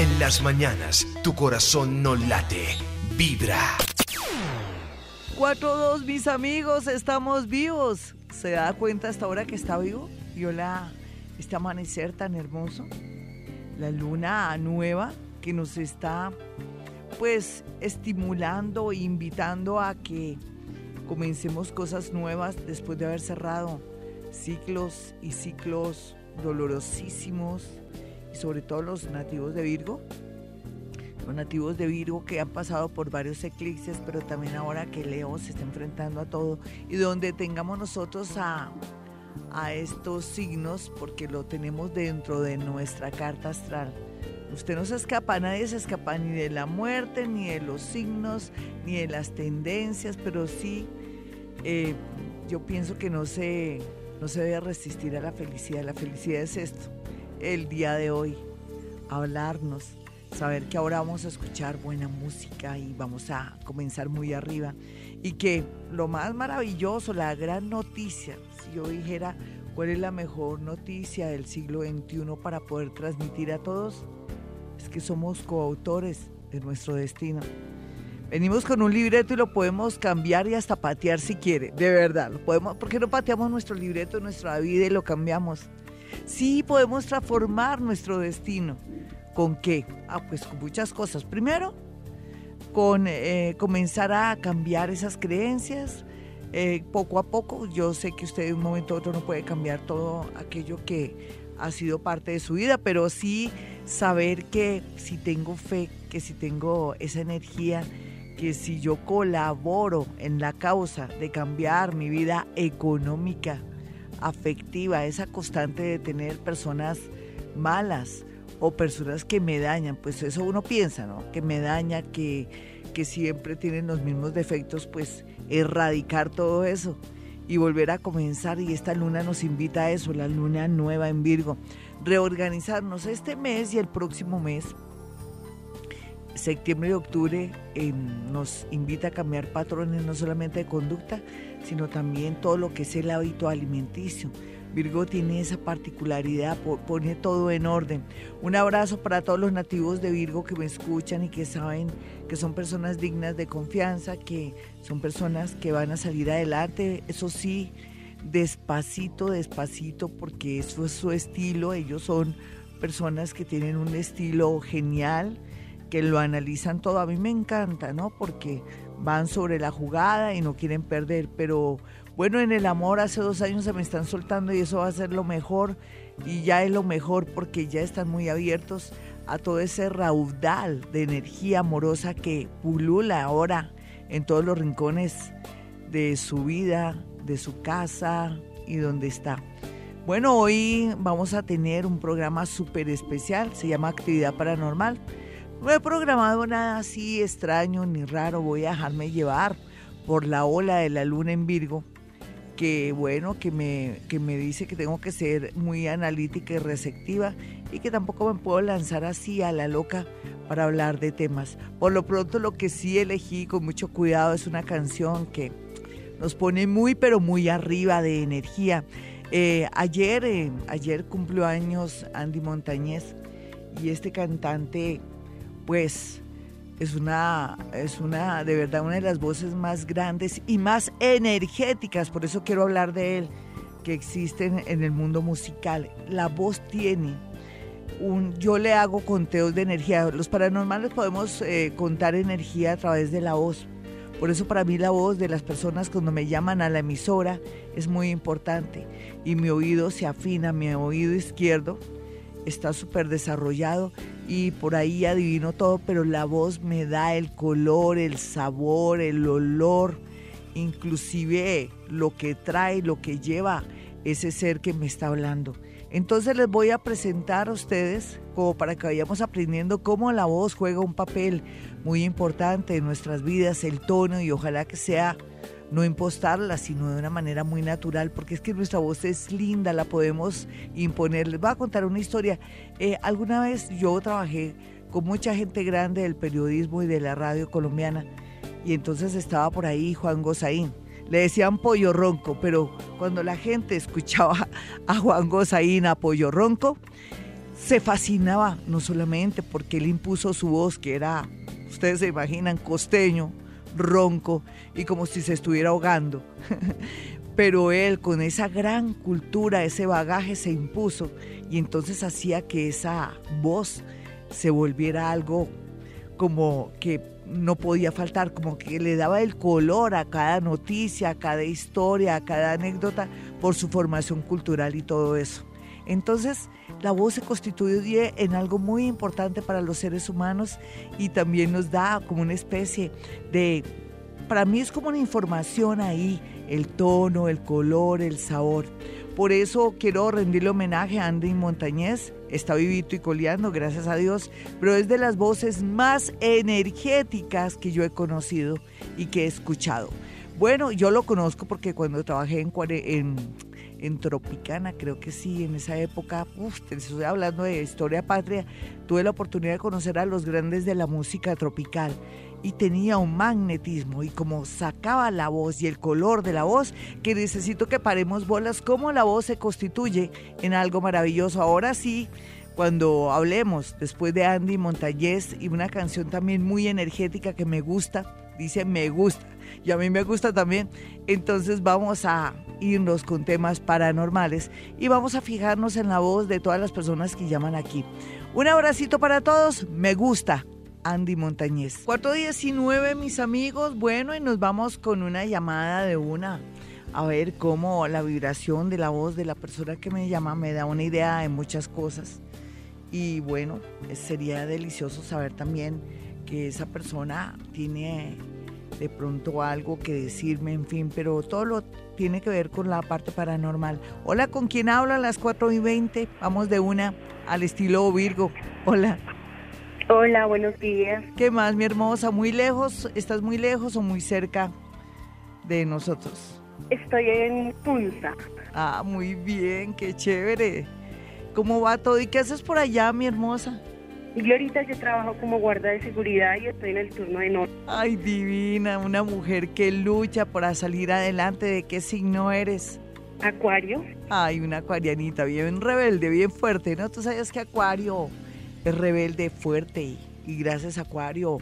En las mañanas, tu corazón no late, vibra. 4-2, mis amigos, estamos vivos. ¿Se da cuenta hasta ahora que está vivo? Viola este amanecer tan hermoso. La luna nueva que nos está pues estimulando e invitando a que comencemos cosas nuevas después de haber cerrado ciclos y ciclos dolorosísimos sobre todo los nativos de Virgo. Los nativos de Virgo que han pasado por varios eclipses, pero también ahora que Leo se está enfrentando a todo y donde tengamos nosotros a, a estos signos, porque lo tenemos dentro de nuestra carta astral. Usted no se escapa, nadie se escapa ni de la muerte, ni de los signos, ni de las tendencias, pero sí eh, yo pienso que no se, no se debe resistir a la felicidad. La felicidad es esto, el día de hoy, hablarnos, saber que ahora vamos a escuchar buena música y vamos a comenzar muy arriba. Y que lo más maravilloso, la gran noticia, si yo dijera cuál es la mejor noticia del siglo XXI para poder transmitir a todos, es que somos coautores de nuestro destino. Venimos con un libreto y lo podemos cambiar y hasta patear si quiere. De verdad, lo podemos. ¿Por qué no pateamos nuestro libreto, nuestra vida y lo cambiamos? Sí, podemos transformar nuestro destino. ¿Con qué? Ah, pues con muchas cosas. Primero, con eh, comenzar a cambiar esas creencias. Eh, poco a poco, yo sé que usted de un momento a otro no puede cambiar todo aquello que ha sido parte de su vida, pero sí saber que si tengo fe, que si tengo esa energía, que si yo colaboro en la causa de cambiar mi vida económica, afectiva, esa constante de tener personas malas o personas que me dañan, pues eso uno piensa, ¿no? Que me daña, que, que siempre tienen los mismos defectos, pues erradicar todo eso y volver a comenzar. Y esta luna nos invita a eso, la luna nueva en Virgo. Reorganizarnos este mes y el próximo mes septiembre y octubre nos invita a cambiar patrones no solamente de conducta, sino también todo lo que es el hábito alimenticio. Virgo tiene esa particularidad, pone todo en orden. Un abrazo para todos los nativos de Virgo que me escuchan y que saben que son personas dignas de confianza, que son personas que van a salir adelante, eso sí, despacito, despacito, porque eso es su estilo, ellos son personas que tienen un estilo genial, que lo analizan todo. A mí me encanta, ¿no? Porque van sobre la jugada y no quieren perder. Pero bueno, en el amor hace dos años se me están soltando y eso va a ser lo mejor. Y ya es lo mejor porque ya están muy abiertos a todo ese raudal de energía amorosa que pulula ahora en todos los rincones de su vida, de su casa y donde está. Bueno, hoy vamos a tener un programa súper especial, se llama Actividad Paranormal. No he programado nada así extraño ni raro, voy a dejarme llevar por la ola de la luna en Virgo, que bueno, que me, que me dice que tengo que ser muy analítica y receptiva y que tampoco me puedo lanzar así a la loca para hablar de temas. Por lo pronto lo que sí elegí con mucho cuidado es una canción que nos pone muy pero muy arriba de energía. Eh, ayer, eh, ayer cumplió años Andy Montañez y este cantante pues es una, es una, de verdad, una de las voces más grandes y más energéticas, por eso quiero hablar de él, que existen en el mundo musical. La voz tiene un, yo le hago conteos de energía. Los paranormales podemos eh, contar energía a través de la voz. Por eso para mí la voz de las personas cuando me llaman a la emisora es muy importante. Y mi oído se afina, mi oído izquierdo está súper desarrollado y por ahí adivino todo, pero la voz me da el color, el sabor, el olor, inclusive lo que trae, lo que lleva ese ser que me está hablando. Entonces les voy a presentar a ustedes como para que vayamos aprendiendo cómo la voz juega un papel muy importante en nuestras vidas, el tono y ojalá que sea no impostarla, sino de una manera muy natural, porque es que nuestra voz es linda, la podemos imponer. Les voy a contar una historia. Eh, alguna vez yo trabajé con mucha gente grande del periodismo y de la radio colombiana, y entonces estaba por ahí Juan Gozaín. Le decían pollo ronco, pero cuando la gente escuchaba a Juan Gozaín a pollo ronco, se fascinaba, no solamente porque él impuso su voz, que era, ustedes se imaginan, costeño, ronco y como si se estuviera ahogando, pero él con esa gran cultura, ese bagaje se impuso y entonces hacía que esa voz se volviera algo como que no podía faltar, como que le daba el color a cada noticia, a cada historia, a cada anécdota por su formación cultural y todo eso. Entonces, la voz se constituye en algo muy importante para los seres humanos y también nos da como una especie de, para mí es como una información ahí, el tono, el color, el sabor. Por eso quiero rendirle homenaje a Andy Montañez. Está vivito y coleando, gracias a Dios, pero es de las voces más energéticas que yo he conocido y que he escuchado. Bueno, yo lo conozco porque cuando trabajé en, en, en Tropicana, creo que sí, en esa época, uf, estoy hablando de historia patria, tuve la oportunidad de conocer a los grandes de la música tropical y tenía un magnetismo y como sacaba la voz y el color de la voz, que necesito que paremos bolas, cómo la voz se constituye en algo maravilloso. Ahora sí, cuando hablemos después de Andy Montañez y una canción también muy energética que me gusta, dice me gusta, y a mí me gusta también, entonces vamos a irnos con temas paranormales y vamos a fijarnos en la voz de todas las personas que llaman aquí. Un abracito para todos, me gusta. Andy Montañez. 419, mis amigos. Bueno, y nos vamos con una llamada de una. A ver cómo la vibración de la voz de la persona que me llama me da una idea de muchas cosas. Y bueno, sería delicioso saber también que esa persona tiene de pronto algo que decirme, en fin, pero todo lo tiene que ver con la parte paranormal. Hola, ¿con quién habla a las 4 y 20? Vamos de una al estilo Virgo. Hola. Hola, buenos días. ¿Qué más, mi hermosa? ¿Muy lejos? ¿Estás muy lejos o muy cerca de nosotros? Estoy en Punza. Ah, muy bien, qué chévere. ¿Cómo va todo? ¿Y qué haces por allá, mi hermosa? Y ahorita yo trabajo como guarda de seguridad y estoy en el turno de noche. Ay, divina, una mujer que lucha para salir adelante. ¿De qué signo eres? Acuario. Ay, una acuarianita bien rebelde, bien fuerte, ¿no? Tú sabes que Acuario es rebelde, fuerte y, gracias a Acuario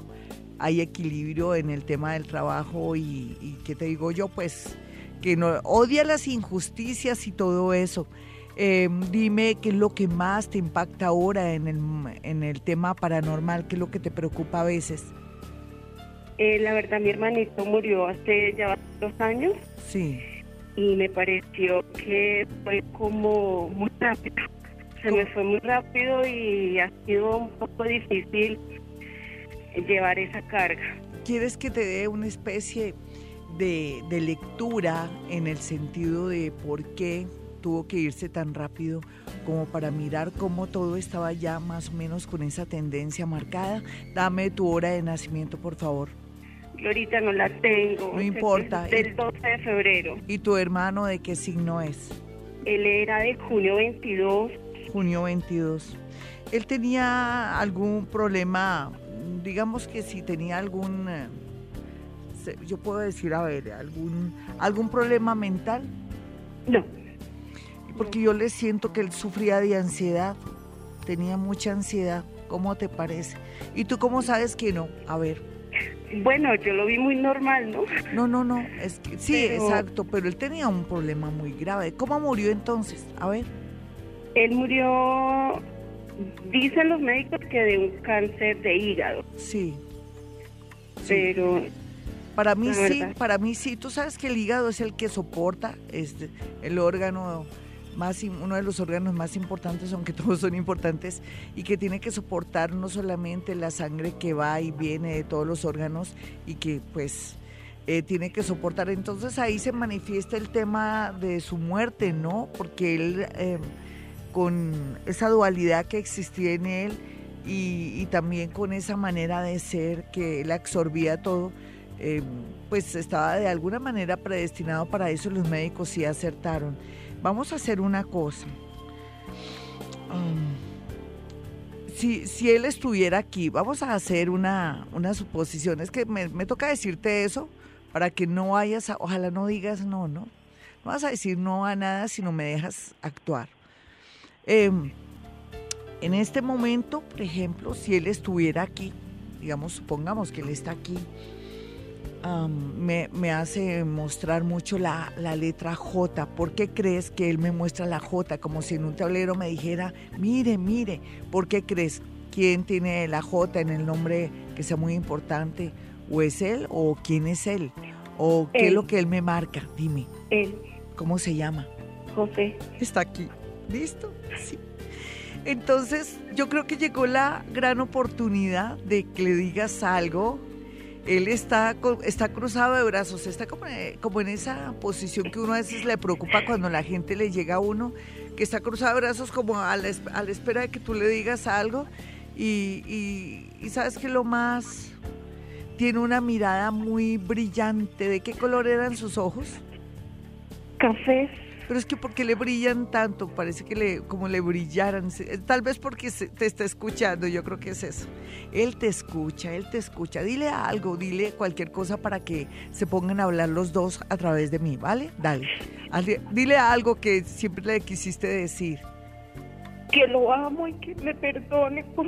hay equilibrio en el tema del trabajo y, y ¿qué te digo yo? Pues que no odia las injusticias y todo eso. Em, dime qué es lo que más te impacta ahora en el, en el tema paranormal, qué es lo que te preocupa a veces. Eh, la verdad, mi hermanito murió hace ya dos años. Sí. Y me pareció que fue como muy rápido se me fue muy rápido y ha sido un poco difícil llevar esa carga. ¿Quieres que te dé una especie de, lectura en el sentido de por qué tuvo que irse tan rápido como para mirar cómo todo estaba ya más o menos con esa tendencia marcada? Dame tu hora de nacimiento, por favor. ahorita no la tengo. No importa. Del 12 de febrero. ¿Y tu hermano de qué signo es? Él era de junio 22 junio 22. ¿Él tenía algún problema, digamos que si tenía algún, eh, yo puedo decir, a ver, algún, algún problema mental? No. Porque yo le siento que él sufría de ansiedad, tenía mucha ansiedad. ¿Cómo te parece? ¿Y tú cómo sabes que no? A ver. Bueno, yo lo vi muy normal, ¿no? No, no, no, es que, sí, exacto, pero él tenía un problema muy grave. ¿Cómo murió entonces? A ver. Él murió, dicen los médicos que de un cáncer de hígado. Sí. Pero para mí sí, para mí sí. Tú sabes que el hígado es el que soporta, es el órgano más uno de los órganos más importantes, aunque todos son importantes, y que tiene que soportar no solamente la sangre que va y viene de todos los órganos y que pues eh, tiene que soportar. Entonces ahí se manifiesta el tema de su muerte, ¿no? Porque él eh, con esa dualidad que existía en él y, también con esa manera de ser que él absorbía todo, eh, pues estaba de alguna manera predestinado para eso, los médicos sí acertaron. Vamos a hacer una cosa. Um, si, si, él estuviera aquí, vamos a hacer una, una suposición. Es que me, me toca decirte eso para que no vayas, a, ojalá no digas no, ¿no? No vas a decir no a nada, sino me dejas actuar. Em, En este momento, por ejemplo, si él estuviera aquí, digamos, supongamos que él está aquí, me, me, hace mostrar mucho la, la, letra J. ¿Por qué crees que él me muestra la J? Como si en un tablero me dijera, mire, mire, ¿por qué crees? ¿Quién tiene la J en el nombre que sea muy importante? ¿O es él o quién es él? ¿O qué es lo que él me marca? Dime. Él. ¿Cómo se llama? José. Está aquí. ¿Listo? Sí. Entonces, yo creo que llegó la gran oportunidad de que le digas algo. Él está, está cruzado de brazos, está como, eh, como en esa posición que uno a veces le preocupa cuando la gente le llega a uno, que está cruzado de brazos como a la, espera de que tú le digas algo. Y, y sabes que lo más tiene una mirada muy brillante. ¿De qué color eran sus ojos? Cafés. Pero es que porque le brillan tanto, parece que le, como le brillaran, tal vez porque te está escuchando, yo creo que es eso. Él te escucha, él te escucha. Dile algo, dile cualquier cosa para que se pongan a hablar los dos a través de mí, ¿vale? Dale. Dile algo que siempre le quisiste decir. Que lo amo y que me perdone por,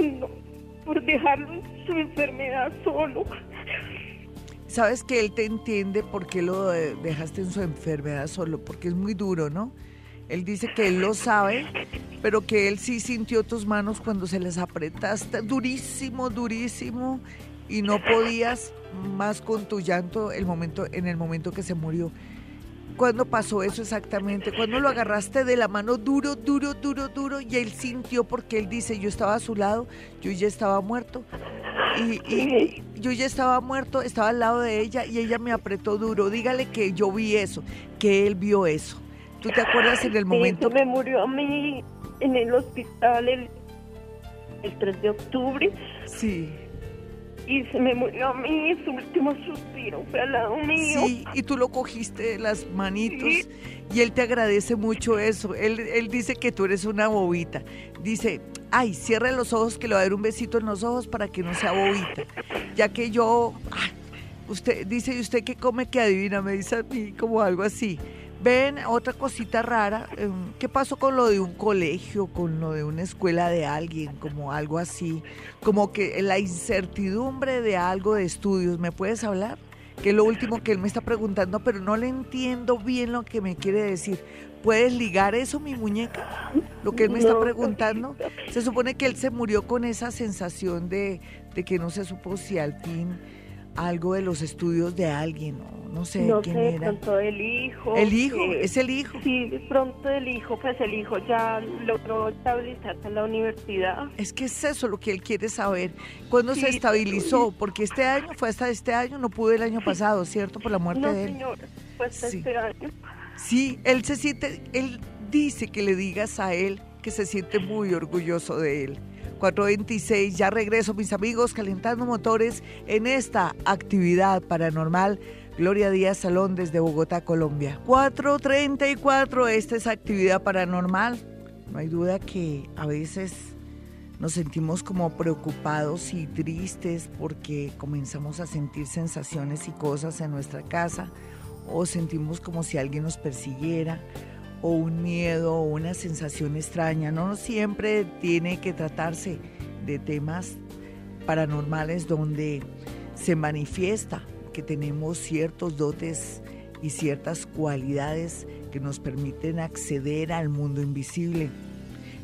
por dejarlo en su enfermedad solo sabes que él te entiende por qué lo dejaste en su enfermedad solo, porque es muy duro, ¿no? Él dice que él lo sabe, pero que él sí sintió tus manos cuando se les apretaste durísimo, durísimo, y no podías más con tu llanto el momento, en el momento que se murió. ¿Cuándo pasó eso exactamente? ¿Cuándo lo agarraste de la mano duro, duro, duro, duro? Y él sintió porque él dice, yo estaba a su lado, yo ya estaba muerto. Y, yo ya estaba muerto, estaba al lado de ella y ella me apretó duro. Dígale que yo vi eso, que él vio eso. ¿Tú te acuerdas en el momento? me murió a mí en el hospital el, el 3 de octubre. Sí y se me murió a mí, su último suspiro fue al lado mío. Sí, y tú lo cogiste de las manitos y él te agradece mucho eso. Él, él dice que tú eres una bobita. Dice, ay, cierre los ojos que le va a dar un besito en los ojos para que no sea bobita. Ya que yo, usted dice, ¿y usted qué come que adivina? Me dice a mí como algo así. Ven, otra cosita rara, em, ¿qué pasó con lo de un colegio, con lo de una escuela de alguien, como algo así? Como que la incertidumbre de algo de estudios, ¿me puedes hablar? Que es lo último que él me está preguntando, pero no le entiendo bien lo que me quiere decir. ¿Puedes ligar eso, mi muñeca? Lo que él me está preguntando. Se supone que él se murió con esa sensación de, de que no se supo si al fin algo de los estudios de alguien, no, no sé no quién sé, era. pronto el hijo. El hijo, es el hijo. Sí, pronto el hijo, pues el hijo ya logró estabilizarse en la universidad. Es que es eso lo que él quiere saber. ¿Cuándo se estabilizó? Porque este año, fue hasta este año, no pudo el año pasado, ¿cierto? Por la muerte de él. Señor, fue hasta este año. Sí, él se siente, él dice que le digas a él que se siente muy orgulloso de él 426. Ya regreso, mis amigos, calentando motores en esta actividad paranormal. Gloria Díaz Salón desde Bogotá, Colombia. 434, esta es actividad paranormal. No hay duda que a veces nos sentimos como preocupados y tristes porque comenzamos a sentir sensaciones y cosas en nuestra casa o sentimos como si alguien nos persiguiera o un miedo o una sensación extraña. No siempre tiene que tratarse de temas paranormales donde se manifiesta que tenemos ciertos dotes y ciertas cualidades que nos permiten acceder al mundo invisible.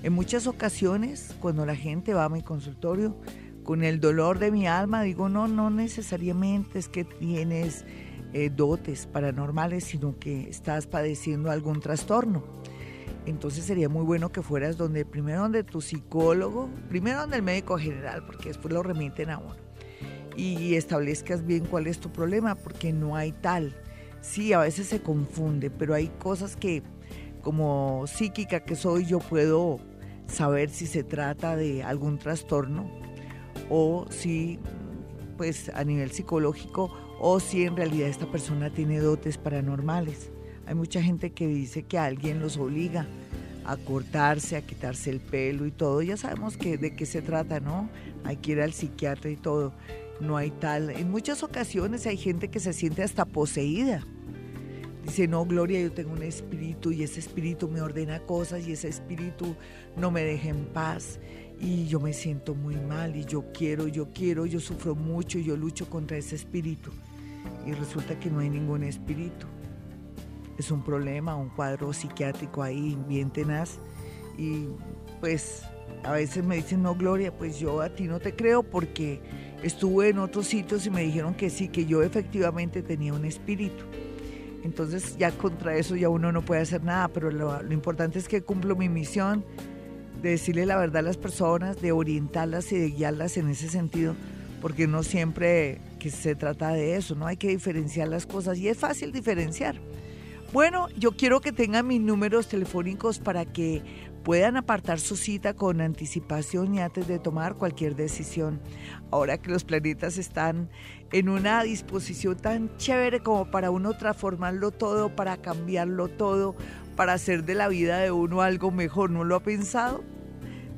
En muchas ocasiones, cuando la gente va a mi consultorio con el dolor de mi alma, digo, no, no necesariamente es que tienes eh, dotes paranormales, sino que estás padeciendo algún trastorno. Entonces sería muy bueno que fueras donde, primero donde tu psicólogo, primero donde el médico general, porque después lo remiten a uno, y establezcas bien cuál es tu problema, porque no hay tal. Sí, a veces se confunde, pero hay cosas que como psíquica que soy yo puedo saber si se trata de algún trastorno o si pues a nivel psicológico o si en realidad esta persona tiene dotes paranormales. Hay mucha gente que dice que alguien los obliga a cortarse, a quitarse el pelo y todo. Ya sabemos que, de qué se trata, ¿no? Hay que ir al psiquiatra y todo. No hay tal. En muchas ocasiones hay gente que se siente hasta poseída. Dice, no, Gloria, yo tengo un espíritu y ese espíritu me ordena cosas y ese espíritu no me deja en paz y yo me siento muy mal y yo quiero, yo quiero, yo sufro mucho, yo lucho contra ese espíritu y resulta que no hay ningún espíritu. Es un problema, un cuadro psiquiátrico ahí bien tenaz y pues a veces me dicen, no, Gloria, pues yo a ti no te creo porque estuve en otros sitios y me dijeron que sí, que yo efectivamente tenía un espíritu. Entonces ya contra eso ya uno no puede hacer nada, pero lo, lo importante es que cumplo mi misión de decirle la verdad a las personas, de orientarlas y de guiarlas en ese sentido, porque no siempre que se trata de eso, ¿no? Hay que diferenciar las cosas y es fácil diferenciar. Bueno, yo quiero que tengan mis números telefónicos para que puedan apartar su cita con anticipación y antes de tomar cualquier decisión. Ahora que los planetas están en una disposición tan chévere como para uno transformarlo todo, para cambiarlo todo, para hacer de la vida de uno algo mejor, ¿no lo ha pensado?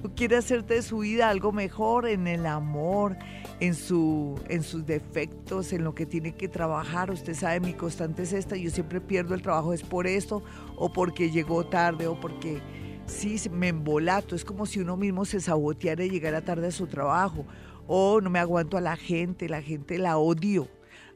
¿No quiere hacerte de su vida algo mejor en el amor, en, su, en sus defectos, en lo que tiene que trabajar. Usted sabe, mi constante es esta, yo siempre pierdo el trabajo, es por esto, o porque llegó tarde, o porque sí, me embolato, es como si uno mismo se saboteara y llegara tarde a su trabajo, o no me aguanto a la gente, la gente la odio.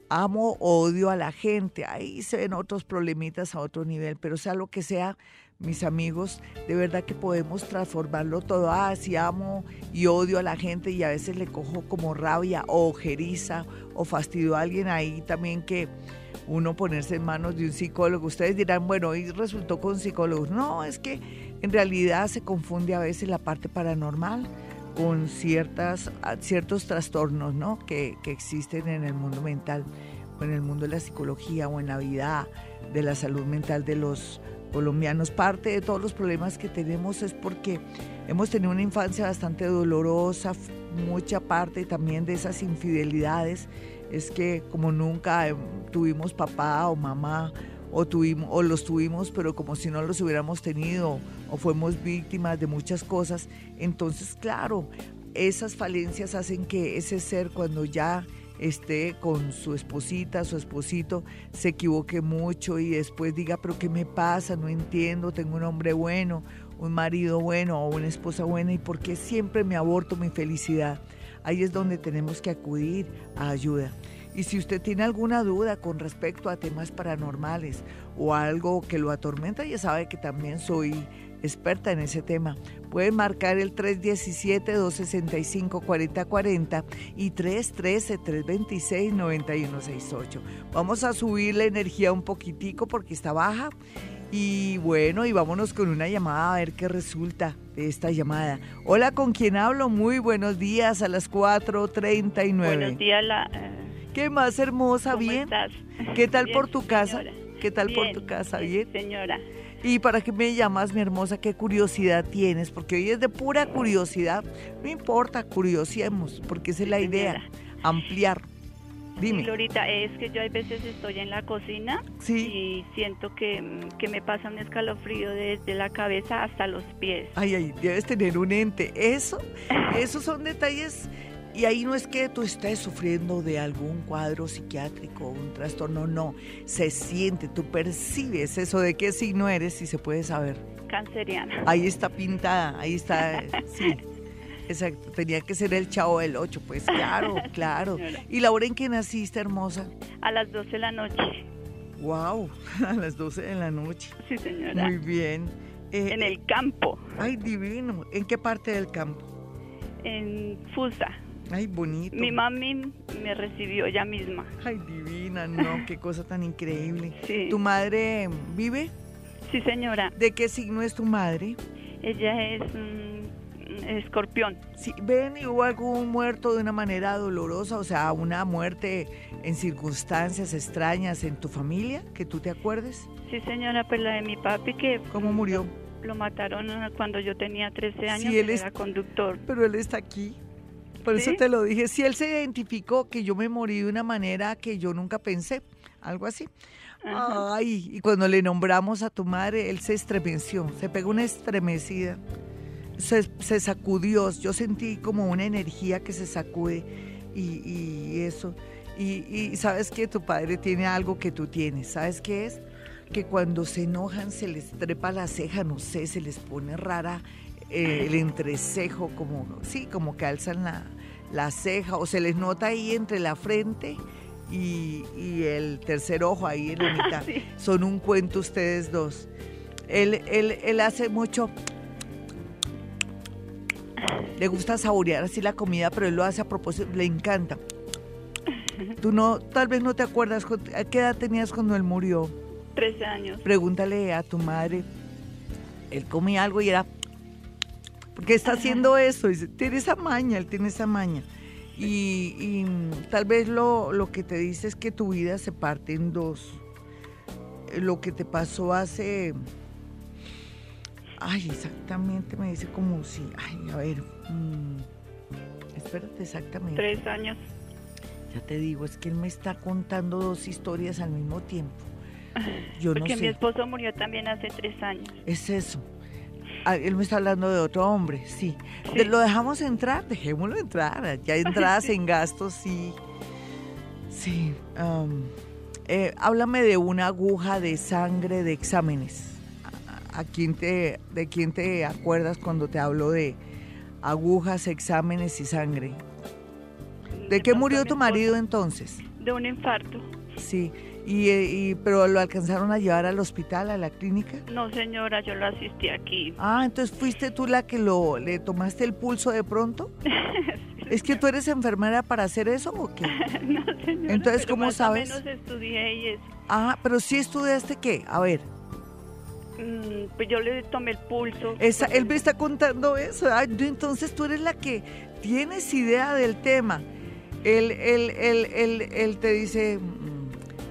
Amo, odio a la gente. Ahí se ven otros problemitas a otro nivel, pero sea lo que sea, mis amigos, de verdad que podemos transformarlo todo. Ah, si amo y odio a la gente y a veces le cojo como rabia o ojeriza o fastidio a alguien ahí también que uno ponerse en manos de un psicólogo. Ustedes dirán, bueno, y resultó con psicólogos. No, es que en realidad se confunde a veces la parte paranormal con ciertas, ciertos trastornos ¿no? que, que existen en el mundo mental o en el mundo de la psicología o en la vida de la salud mental de los colombianos. Parte de todos los problemas que tenemos es porque hemos tenido una infancia bastante dolorosa, mucha parte también de esas infidelidades es que como nunca em, tuvimos papá o mamá o, tuvimos, o los tuvimos, pero como si no los hubiéramos tenido o fuimos víctimas de muchas cosas, entonces claro, esas falencias hacen que ese ser cuando ya esté con su esposita, su esposito, se equivoque mucho y después diga, pero ¿qué me pasa? No entiendo, tengo un hombre bueno, un marido bueno o una esposa buena y por qué siempre me aborto mi felicidad. Ahí es donde tenemos que acudir a ayuda. Y si usted tiene alguna duda con respecto a temas paranormales o algo que lo atormenta, ya sabe que también soy experta en ese tema. Pueden marcar el 317-265-4040 y 313-326-9168. Vamos a subir la energía un poquitico porque está baja. Y bueno, y vámonos con una llamada a ver qué resulta de esta llamada. Hola, ¿con quién hablo? Muy buenos días a las 4.39. Buenos días, la... Eh, ¿Qué más hermosa? ¿Cómo ¿Bien? estás? ¿Qué tal Bien, por tu casa? ¿Qué tal por tu casa? bien, ¿Bien? Señora, ¿Y para qué me llamas, mi hermosa? ¿Qué curiosidad tienes? Porque hoy es de pura curiosidad. No importa, curiosemos, porque esa es la Sí, idea, ampliar. Dime. Glorita, es que yo hay veces estoy en la cocina Sí. y siento que, mm, que me pasa un escalofrío desde la cabeza hasta los pies. Ay, ay, debes tener un ente. Eso, esos son detalles. Y ahí no es que tú estés sufriendo de algún cuadro psiquiátrico, un trastorno, no. Se siente, tú percibes eso de qué signo eres, si se puede saber. Canceriana. Ahí está pintada, ahí está, sí. Exacto, tenía que ser el chavo del 8, pues claro, claro. ¿Y la hora en que naciste, hermosa? A las 12 de la noche. Wow, a las 12 de la noche. Sí, señora. Muy bien. Eh, En el campo, Ay, divino. ¿En qué parte del campo? en Fusa. Ay, bonito. Mi mami me recibió ella misma. Ay, divina, no, qué cosa tan increíble. Sí. ¿Tu madre vive? Sí, señora. ¿De qué signo es tu madre? Ella es mm, escorpión. Sí, ven y hubo algún muerto de una manera dolorosa, o sea, una muerte en circunstancias extrañas en tu familia, que tú te acuerdes. Sí, señora, pues la de mi papi que ¿Cómo murió? lo mataron cuando yo tenía 13 años, Sí, él él es- era conductor. Pero él está aquí. Por eso te lo dije. Si él se identificó que yo me morí de una manera que yo nunca pensé, algo así. Ajá. Ay, y cuando le nombramos a tu madre, él se estremeció, se pegó una estremecida, se, se sacudió, yo sentí como una energía que se sacude y, y eso. Y, y sabes que tu padre tiene algo que tú tienes, ¿sabes qué es? Que cuando se enojan se les trepa la ceja, no sé, se les pone rara eh, el entrecejo, como, sí, como que alzan la, la ceja, o se les nota ahí entre la frente y, y el tercer ojo ahí en la mitad. Sí. Son un cuento ustedes dos. Él, él, él hace mucho... Le gusta saborear así la comida, pero él lo hace a propósito, le encanta. Tú no, tal vez no te acuerdas, cu- ¿a qué edad tenías cuando él murió? 13 años. Pregúntale a tu madre. Él comía algo y era. ¿Por qué está haciendo eso? Dice, tiene esa maña, él tiene esa maña. Y, y, tal vez lo, lo que te dice es que tu vida se parte en dos. Eh, Lo que te pasó hace. Ay, exactamente, me dice como si. Ay, a ver. mm, espérate, exactamente. Tres años. Ya te digo, es que él me está contando dos historias al mismo tiempo. Yo no Porque sé. mi esposo murió también hace tres años. Es eso. Ah, él me está hablando de otro hombre, sí. ¿Lo dejamos entrar? Dejémoslo entrar. Ya entradas en gastos, sí. Sí. am, eh, háblame de una aguja de sangre de exámenes. ¿A, a quién te, ¿De quién te acuerdas cuando te hablo de agujas, exámenes y sangre? ¿De qué murió tu marido entonces? De un infarto. Sí. Y, eh, y- pero lo alcanzaron a llevar al hospital, a la clínica. No, señora, yo lo asistí aquí. Ah, entonces fuiste tú la que lo le tomaste el pulso de pronto. ¿Es que tú eres enfermera para hacer eso o qué? no, señora. Entonces, pero ¿cómo más sabes? O menos estudié y eso. Ah, pero sí estudiaste qué? A ver, Mm, pues yo le tomé el pulso. esa, Pues, él me está contando eso. Ay, no, entonces tú eres la que tienes idea del tema. Él, él, él, él, él te dice,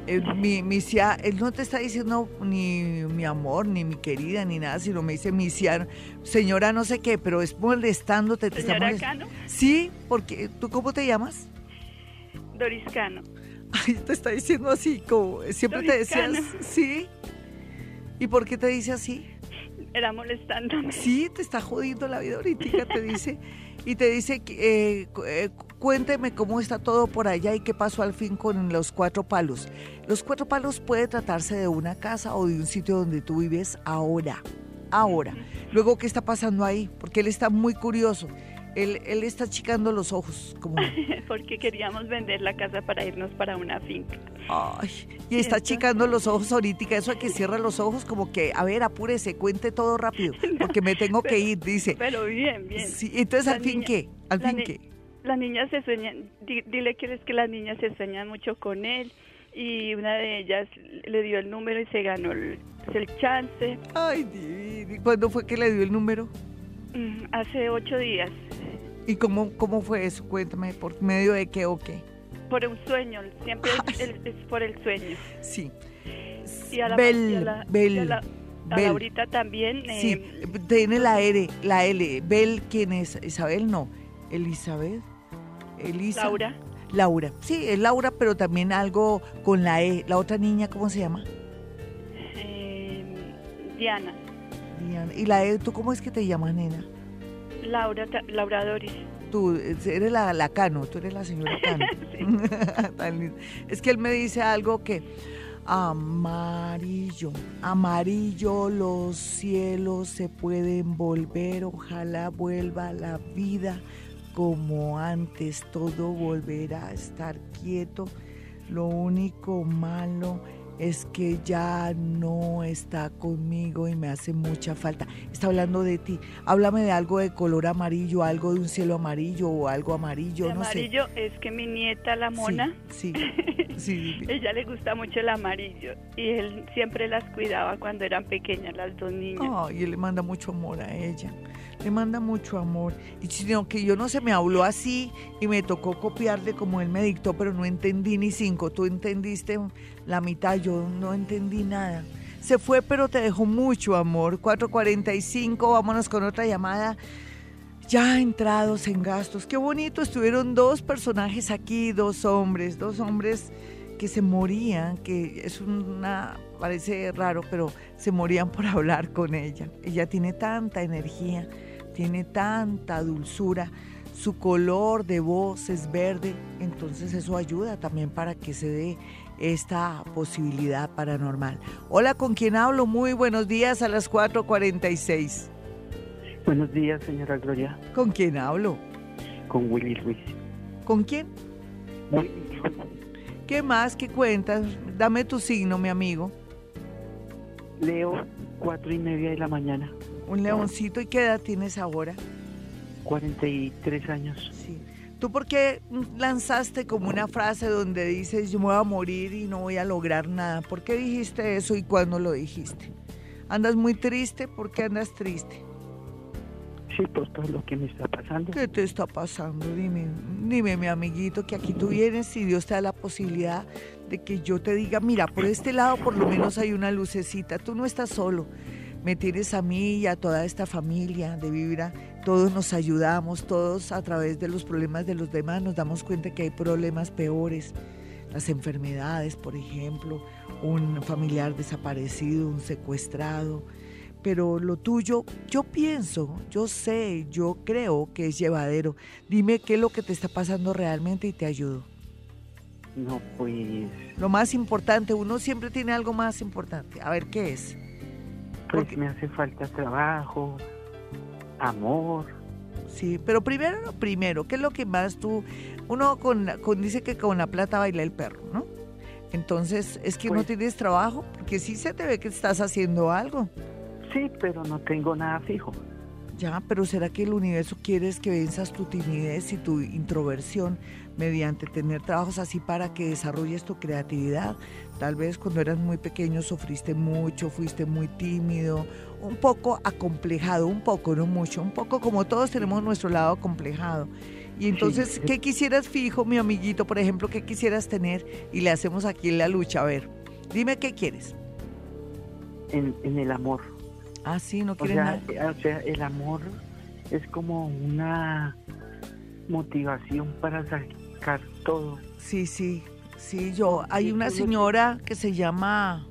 eh, mi, mi cia- él no te está diciendo ni mi amor, ni mi querida, ni nada, sino me dice mi cia- señora no sé qué, pero es molestándote, te está Señora molestando. Cano, Sí, porque ¿tú cómo te llamas? Doris Cano. Ay, te está diciendo así, como siempre te decías, sí. ¿Y por qué te dice así? Era molestándome. Sí, te está jodiendo la vida ahorita, te dice. Y te dice, que, eh, eh, cuénteme cómo está todo por allá y qué pasó al fin con los cuatro palos. Los cuatro palos puede tratarse de una casa o de un sitio donde tú vives ahora. Ahora. Luego, ¿qué está pasando ahí? Porque él está muy curioso. Él, él está chicando los ojos, como... Porque queríamos vender la casa para irnos para una finca. Ay, y está entonces- chicando los ojos ahorita, eso de que cierra los ojos como que, a ver, apúrese, cuente todo rápido, porque me tengo que ir, dice. Pero bien, bien. Sí, entonces, La ¿al fin niña- qué? ¿Al fin qué? Las niñas se sueñan, di- dile que es que las niñas se sueñan mucho con él y una de ellas le dio el número y se ganó el, el chance Ay, divino. ¿Y ¿Cuándo fue que le dio el número? mm, hace ocho días ¿Y cómo, cómo fue eso? Cuéntame, ¿por medio de qué o qué? por un sueño, siempre es, el- es por el sueño. Sí. Y a la, Bel, y a la- Bel, y a la- a Bel. Laurita también. eh, Sí, tiene la R, la L. Bel, ¿quién es? Isabel, no. Elizabeth. Elisa. Laura, Laura. Sí, es Laura, pero también algo con la E. La otra niña, ¿cómo se llama? eh, Diana, Diana. ¿Y la E, tú cómo es que te llamas, nena? Laura, Laura Doris. Tú eres la, la Cano, tú eres la señora Cano. Es que él me dice algo que amarillo, amarillo los cielos se pueden volver, ojalá vuelva la vida como antes, todo volverá a estar quieto. Lo único malo es que ya no está conmigo y me hace mucha falta. Está hablando de ti. Háblame de algo de color amarillo, algo de un cielo amarillo o algo amarillo, El no amarillo es que mi nieta, la mona, Sí, sí, ella le gusta mucho el amarillo y él siempre las cuidaba cuando eran pequeñas las dos niñas. Ay, él le manda mucho amor a ella. Le manda mucho amor. Y sino que yo no sé, me habló así y me tocó copiarle como él me dictó, pero no entendí ni cinco. Tú entendiste la mitad, yo no entendí nada. Se fue, pero te dejó mucho amor. 445, vámonos con otra llamada. Ya entrados en gastos. Qué bonito, estuvieron dos personajes aquí, dos hombres, dos hombres que se morían, que es una, parece raro, pero se morían por hablar con ella. Ella tiene tanta energía, tiene tanta dulzura, su color de voz es verde, entonces eso ayuda también para que se dé esta posibilidad paranormal. Hola, ¿con quién hablo? Muy buenos días a las 4.46. Buenos días, señora Gloria. ¿Con quién hablo? Con Willy Ruiz. ¿Con quién? Willy Ruiz. ¿Qué más? ¿Qué cuentas? Dame tu signo, mi amigo. Leo, cuatro y media de la mañana. Un leoncito. ¿Y qué edad tienes ahora? 43 años. Sí. ¿Tú por qué lanzaste como una frase donde dices yo me voy a morir y no voy a lograr nada? ¿Por qué dijiste eso y cuándo lo dijiste? ¿Andas muy triste? ¿Por qué andas triste? Sí, por todo lo que me está pasando. ¿Qué te está pasando? Dime, dime mi amiguito que aquí tú vienes y Dios te da la posibilidad de que yo te diga, mira, por este lado por lo menos hay una lucecita, tú no estás solo, me tienes a mí y a toda esta familia de Vibra, todos nos ayudamos, todos a través de los problemas de los demás nos damos cuenta que hay problemas peores, las enfermedades, por ejemplo, un familiar desaparecido, un secuestrado, pero lo tuyo, yo pienso, yo sé, yo creo que es llevadero. Dime qué es lo que te está pasando realmente y te ayudo. No, pues, Lo más importante, uno siempre tiene algo más importante. A ver qué es. Pues Porque- me hace falta trabajo, amor. Sí, pero primero primero, ¿qué es lo que más tú, uno con, con- dice que con la plata baila el perro, ¿no? Entonces, es que no Pues- tienes trabajo, porque sí se te ve que estás haciendo algo. Sí, pero no tengo nada fijo. Ya, pero ¿será que el universo quiere es que venzas tu timidez y tu introversión mediante tener trabajos así para que desarrolles tu creatividad? Tal vez cuando eras muy pequeño sufriste mucho, fuiste muy tímido, un poco acomplejado, un poco, no mucho, un poco como todos tenemos nuestro lado acomplejado. Y entonces, Sí. ¿qué quisieras fijo, mi amiguito, por ejemplo, qué quisieras tener? Y le hacemos aquí en la lucha, a ver, dime qué quieres. En, en el amor. Ah, sí, no O quieres sea, nada. eh, o sea, el amor es como una motivación para sacar todo. Sí, sí, sí, yo. Hay una señora que se llama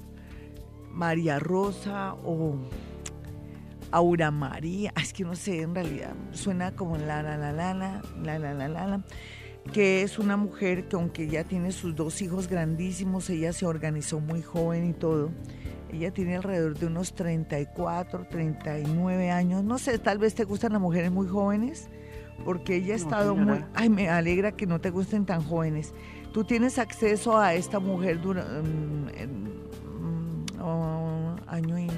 María Rosa o Aura María, es que no sé, en realidad suena como la la la la la la la la la la, que es una mujer que aunque ya tiene sus dos hijos grandísimos, ella se organizó muy joven y todo. Ella tiene alrededor de unos 34, 39 años. No sé, tal vez te gustan las mujeres muy jóvenes, porque ella ha estado muy... Ay, me alegra que no te gusten tan jóvenes. Tú tienes acceso a esta mujer durante año y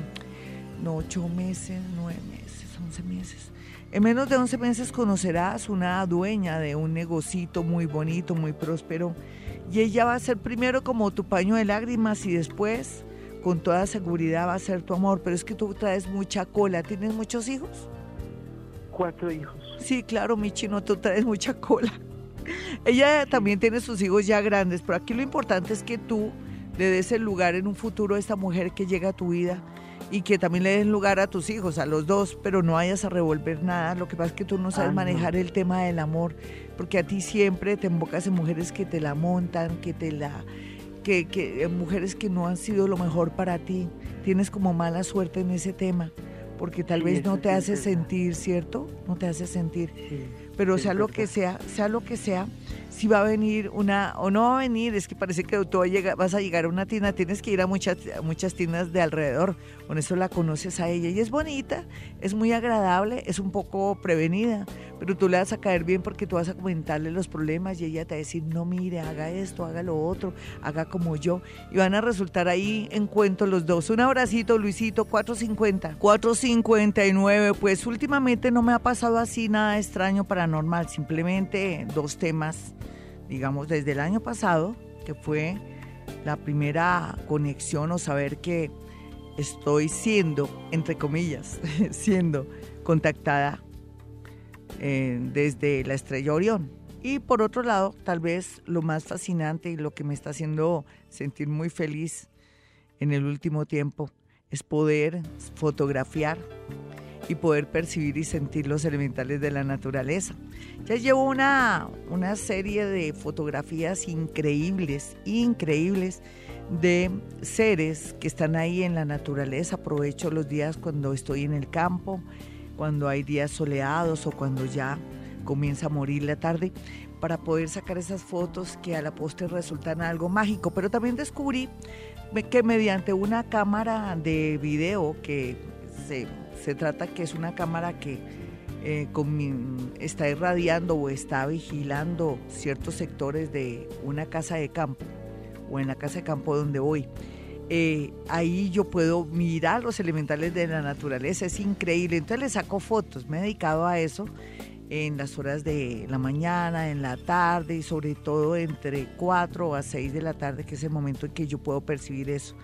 no, ocho meses, nueve meses, once meses. En menos de 11 meses conocerás una dueña de un negocito muy bonito, muy próspero, y ella va a ser primero como tu paño de lágrimas y después, con toda seguridad, va a ser tu amor. Pero es que tú traes mucha cola. ¿Tienes muchos hijos? Cuatro hijos. Sí, claro, mi chino, tú traes mucha cola. Ella también tiene sus hijos ya grandes, pero aquí lo importante es que tú le des el lugar en un futuro a esta mujer que llega a tu vida y que también le des lugar a tus hijos, a los dos, pero no vayas a revolver nada. Lo que pasa es que tú no sabes Ah, no. manejar el tema del amor, porque a ti siempre te embocas en mujeres que te la montan, que te la que, que mujeres que no han sido lo mejor para ti. Tienes como mala suerte en ese tema, porque tal Sí, vez no te hace sentir, ¿cierto? No te hace sentir. Sí. Pero sea lo que sea, sea lo que sea, si va a venir una, o no va a venir, es que parece que tú vas a llegar a una tienda, tienes que ir a muchas, muchas tiendas de alrededor, con eso la conoces a ella, y es bonita, es muy agradable, es un poco prevenida, pero tú le vas a caer bien porque tú vas a comentarle los problemas y ella te va a decir, no mire, haga esto, haga lo otro, haga como yo, y van a resultar ahí en cuento los dos. Un abracito, Luisito, 450, 459, pues últimamente no me ha pasado así nada extraño paranormal, simplemente dos temas, digamos, desde el año pasado, que fue la primera conexión o saber que estoy siendo, entre comillas, siendo contactada eh, desde la estrella Orión. Y por otro lado, tal vez lo más fascinante y lo que me está haciendo sentir muy feliz en el último tiempo es poder fotografiar y poder percibir y sentir los elementales de la naturaleza. Ya llevo una, una serie de fotografías increíbles, increíbles de seres que están ahí en la naturaleza. Aprovecho los días cuando estoy en el campo, cuando hay días soleados o cuando ya comienza a morir la tarde, para poder sacar esas fotos que a la postre resultan algo mágico. Pero también descubrí que mediante una cámara de video que se, Se trata que es una cámara que eh, está irradiando o está vigilando ciertos sectores de una casa de campo o en la casa de campo donde voy. Eh, ahí yo puedo mirar los elementales de la naturaleza, es increíble. Entonces le saco fotos, me he dedicado a eso en las horas de la mañana, en la tarde y sobre todo entre 4 a 6 de la tarde, que es el momento en que yo puedo percibir eso.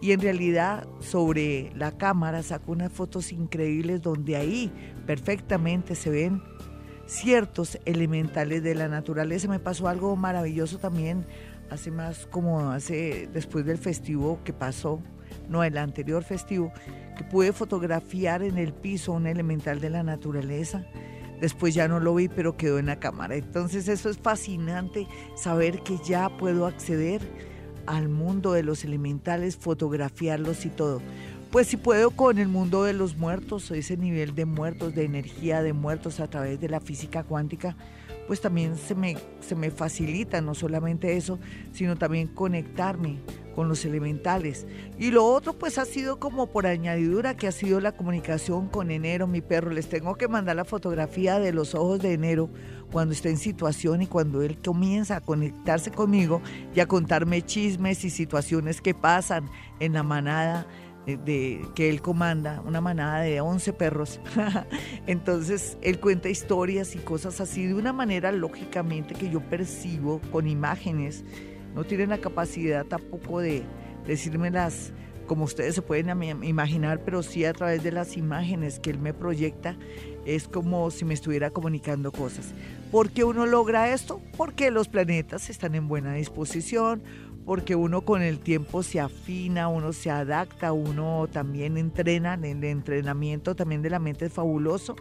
Y en realidad sobre la cámara saco unas fotos increíbles donde ahí perfectamente se ven ciertos elementales de la naturaleza. Me pasó algo maravilloso también hace más como hace después del festivo que pasó, no el anterior festivo, que pude fotografiar en el piso un elemental de la naturaleza Después ya no lo vi, pero quedó en la cámara. Entonces eso es fascinante, saber que ya puedo acceder al mundo de los elementales, fotografiarlos y todo. Pues si puedo con el mundo de los muertos, ese nivel de muertos, de energía de muertos a través de la física cuántica, pues también se me, se me facilita no solamente eso, sino también conectarme con los elementales. Y lo otro pues ha sido como por añadidura que ha sido la comunicación con enero, mi perro. Les tengo que mandar la fotografía de los ojos de enero cuando está en situación y cuando él comienza a conectarse conmigo y a contarme chismes y situaciones que pasan en la manada eh, de, que él comanda, una manada de 11 perros. Entonces, él cuenta historias y cosas así de una manera lógicamente que yo percibo con imágenes. No tienen la capacidad tampoco de decírmelas como ustedes se pueden imaginar, pero sí a través de las imágenes que él me proyecta, es como si me estuviera comunicando cosas. ¿Por qué uno logra esto? Porque los planetas están en buena disposición, porque uno con el tiempo se afina, uno se adapta, uno también entrena, el entrenamiento también de la mente es fabuloso,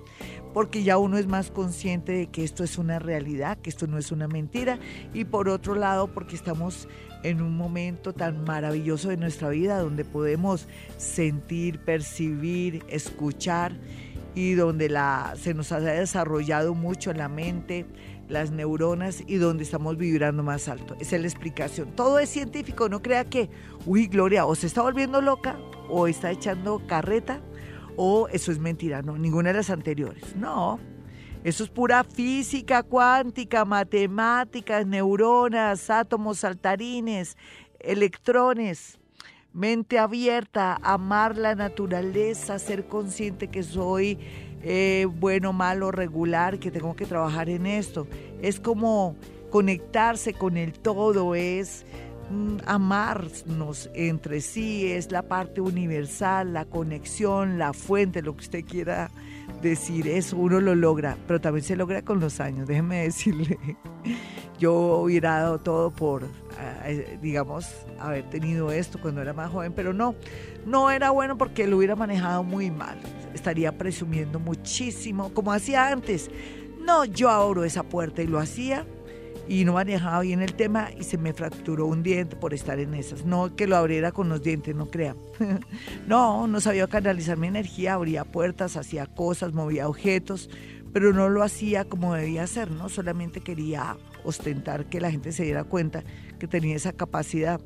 porque ya uno es más consciente de que esto es una realidad, que esto no es una mentira, y por otro lado, porque estamos en un momento tan maravilloso de nuestra vida donde podemos sentir, percibir, escuchar y donde la, se nos ha desarrollado mucho la mente, las neuronas y donde estamos vibrando más alto. Esa es la explicación. Todo es científico, no crea que, uy, Gloria, o se está volviendo loca, o está echando carreta, o eso es mentira, no, ninguna de las anteriores. No, eso es pura física cuántica, matemáticas, neuronas, átomos saltarines, electrones, mente abierta, amar la naturaleza, ser consciente que soy eh, bueno, malo, regular, que tengo que trabajar en esto. Es como conectarse con el todo, es mm, amarnos entre sí, es la parte universal, la conexión, la fuente, lo que usted quiera decir, eso uno lo logra, pero también se logra con los años, déjeme decirle. Yo hubiera dado todo por, eh, digamos, haber tenido esto cuando era más joven, pero no, no era bueno porque lo hubiera manejado muy mal. Estaría presumiendo muchísimo, como hacía antes. No, yo abro esa puerta y lo hacía y no manejaba bien el tema y se me fracturó un diente por estar en esas. No que lo abriera con los dientes, no crea. no, no sabía canalizar mi energía, abría puertas, hacía cosas, movía objetos, pero no lo hacía como debía hacer, ¿no? Solamente quería ostentar que la gente se diera cuenta que tenía esa capacidad.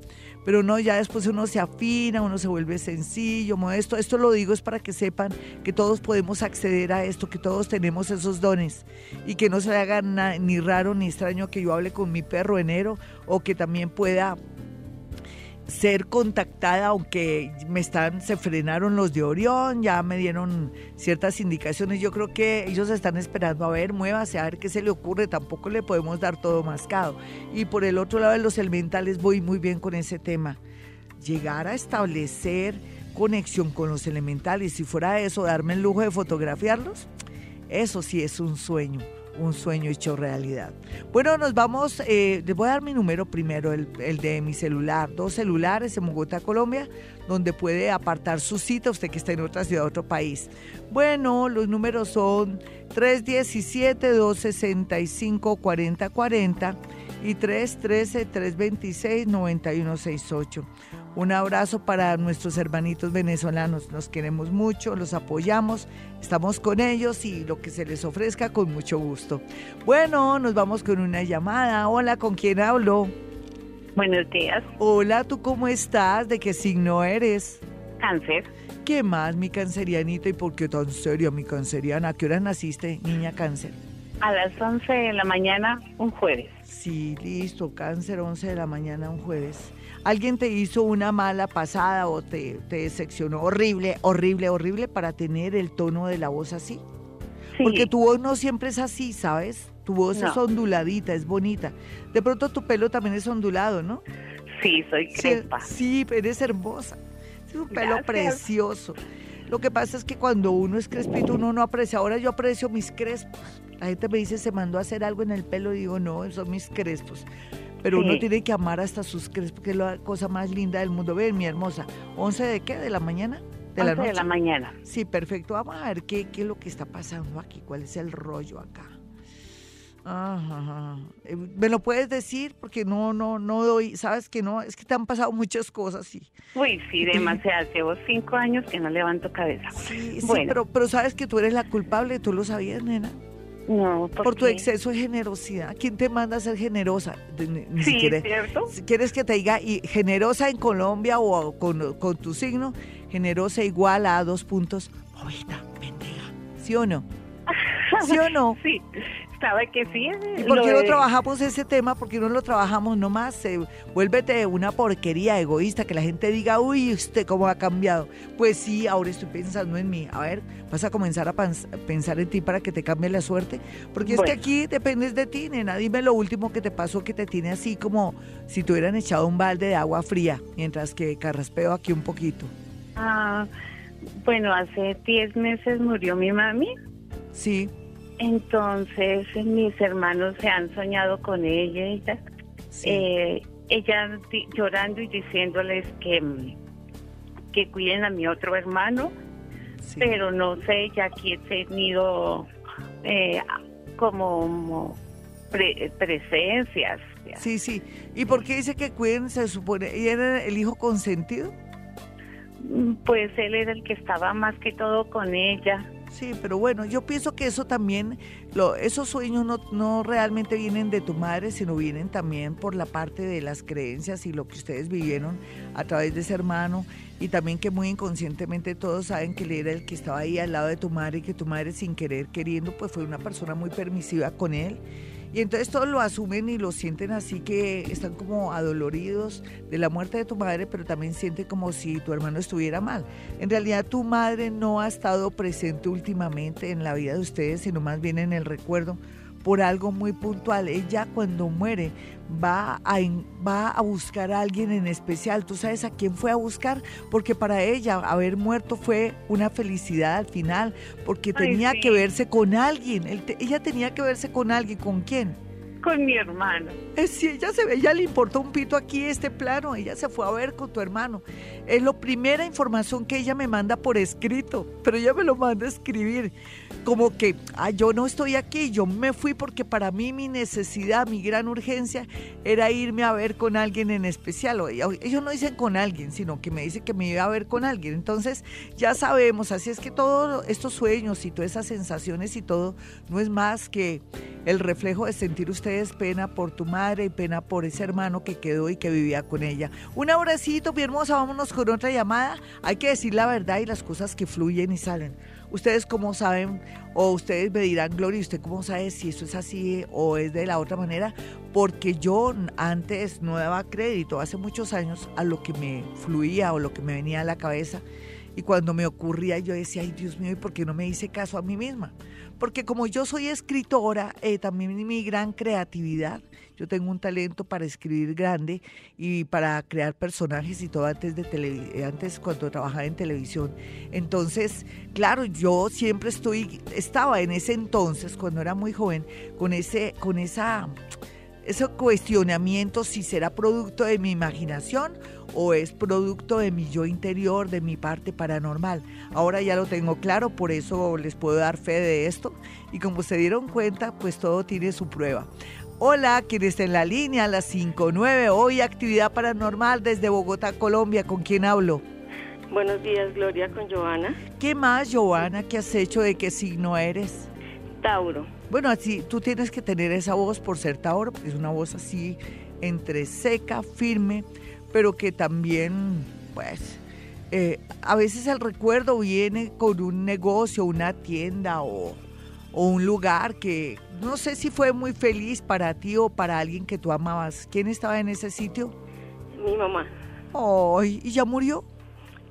Pero no, ya después uno se afina, uno se vuelve sencillo, modesto. Esto lo digo es para que sepan que todos podemos acceder a esto, que todos tenemos esos dones y que no se haga ni raro ni extraño que yo hable con mi perro enero o que también pueda ser contactada, aunque me están, se frenaron los de Orión, ya me dieron ciertas indicaciones. Yo creo que ellos están esperando a ver, muévase, a ver qué se le ocurre. Tampoco le podemos dar todo mascado. Y por el otro lado de los elementales voy muy bien con ese tema. Llegar a establecer conexión con los elementales, si fuera eso, darme el lujo de fotografiarlos, eso sí es un sueño un sueño hecho realidad. Bueno, nos vamos, eh, voy a dar mi número primero, el, el, de mi celular, dos celulares en Bogotá, Colombia, donde puede apartar su cita, usted que está en otra ciudad, otro país. Bueno, los números son 317-265-4040 y 313-326-9168. Un abrazo para nuestros hermanitos venezolanos. Nos queremos mucho, los apoyamos, estamos con ellos y lo que se les ofrezca con mucho gusto. Bueno, nos vamos con una llamada. Hola, ¿con quién hablo? Buenos días. Hola, ¿tú cómo estás? ¿De qué signo eres? Cáncer. ¿Qué más, mi cancerianita? ¿Y por qué tan seria, mi canceriana? ¿A qué hora naciste, niña cáncer? A las 11 de la mañana, un jueves. Sí, listo, cáncer, 11 de la mañana, un jueves. ¿Alguien te hizo una mala pasada o te, te decepcionó horrible, horrible, horrible para tener el tono de la voz así? Sí, Porque tu voz no siempre es así, ¿sabes? Tu voz es onduladita, es bonita. De pronto tu pelo también es ondulado, ¿no? sí, soy Sí, crespa. Sí, eres hermosa. Es un pelo Gracias. precioso. Lo que pasa es que cuando uno es crespito, uno no aprecia. Ahora yo aprecio mis crespos. La gente me dice, se mandó a hacer algo en el pelo. Y digo, no, son mis crespos. Pero uno tiene que amar hasta sus crespos, que es la cosa más linda del mundo. Ven, mi hermosa. ¿11 de qué? ¿De la mañana? ¿De la 11 noche? de la mañana. Sí, perfecto. Vamos a ver qué, qué es lo que está pasando aquí, cuál es el rollo acá. Ajá, ajá. Eh, ¿Me lo puedes decir? Porque no, no, no doy, sabes que no, es que te han pasado muchas cosas, sí. Uy, sí, demasiado. Llevo cinco años que no levanto cabeza. Sí, sí, pero, pero sabes que tú eres la culpable, tú lo sabías, nena. No, Por tu qué? exceso de generosidad. ¿Quién te manda a ser generosa? Ni, ni Sí, siquiera- ¿cierto? Si quieres que te diga y generosa en Colombia o con, con tu signo, generosa igual a dos puntos, bobita, pendeja. ¿Sí o no? ¿Sí o no? Sí, sabe que sí. ¿Y por qué no de- trabajamos ese tema? ¿Por qué no lo trabajamos nomás? Se vuélvete una porquería egoísta, que la gente diga, uy, usted cómo ha cambiado. Pues sí, ahora estoy pensando en mí. A ver, vas a comenzar a pensar en ti para que te cambie la suerte. Porque es que aquí dependes de ti, nena. Dime lo último que te pasó que te tiene así como si te hubieran echado un balde de agua fría, mientras que carraspeo aquí un poquito. Ah, bueno, hace 10 meses murió mi mami. Sí, Entonces mis hermanos se han soñado con ella. Ella, sí. eh, ella llorando y diciéndoles que, que cuiden a mi otro hermano, sí. pero no sé, ya aquí he tenido eh, como pre- presencias. Sí, sí. ¿Y por qué dice que cuiden, se supone, y era el hijo consentido? Mm, Pues él era el que estaba más que todo con ella. Sí, pero bueno, yo pienso que eso también, lo, esos sueños no, no realmente vienen de tu madre, sino vienen también por la parte de las creencias y lo que ustedes vivieron a través de ese hermano y también que muy inconscientemente todos saben que él era el que estaba ahí al lado de tu madre y que tu madre sin querer queriendo pues fue una persona muy permisiva con él. Y entonces todos lo asumen y lo sienten así que están como adoloridos de la muerte de tu madre, pero también sienten como si tu hermano estuviera mal. En realidad tu madre no ha estado presente últimamente en la vida de ustedes, sino más bien en el recuerdo por algo muy puntual. Ella cuando muere va a, va a buscar a alguien en especial. ¿Tú sabes a quién fue a buscar? Porque para ella haber muerto fue una felicidad al final, porque Ay, tenía sí. que verse con alguien. Él te- ella tenía que verse con alguien. ¿Con quién? Con mi hermano. Eh, Si ella se ve, ella le importó un pito aquí este plano, ella se fue a ver con tu hermano. Es la primera información que ella me manda por escrito, pero ella me lo manda a escribir. Como que, ah, yo no estoy aquí, yo me fui porque para mí mi necesidad, mi gran urgencia era irme a ver con alguien en especial. O- Ellos no dicen con alguien, sino que me dice que me iba a ver con alguien. Entonces, ya sabemos, así es que todos estos sueños y todas esas sensaciones y todo no es más que el reflejo de sentir pena por tu madre y pena por ese hermano que quedó y que vivía con ella. Un abracito, mi hermosa, vámonos con otra llamada. Hay que decir la verdad y las cosas que fluyen y salen. Ustedes cómo saben, o ustedes me dirán, Gloria, ¿usted cómo sabe si eso es así o es de la otra manera? Porque yo antes no daba crédito, hace muchos años, a lo que me fluía o lo que me venía a la cabeza. Y cuando me ocurría, yo decía, ay Dios mío, ¿y por qué no me hice caso a mí misma? Porque como yo soy escritora, eh, también mi gran creatividad, yo tengo un talento para escribir grande y para crear personajes y todo antes de eh, antes cuando trabajaba en televisión. Entonces, claro, yo siempre estoy, estaba en ese entonces, cuando era muy joven, con ese, con esa ese cuestionamiento si será producto de mi imaginación o es producto de mi yo interior, de mi parte paranormal. Ahora ya lo tengo claro, por eso les puedo dar fe de esto. Y como se dieron cuenta, pues todo tiene su prueba. Hola, quien está en la línea, a las 59, hoy actividad paranormal desde Bogotá, Colombia. ¿Con quién hablo? Buenos días, Gloria, con Joana. ¿Qué más, Joana? ¿Qué has hecho? ¿De qué signo eres? Tauro. Bueno, así tú tienes que tener esa voz por ser Tauro, porque es una voz así entre seca, firme, pero que también, pues, eh, a veces el recuerdo viene con un negocio, una tienda o, o un lugar que no sé si fue muy feliz para ti o para alguien que tú amabas. ¿Quién estaba en ese sitio? Mi mamá. Ay, ¿y ya murió?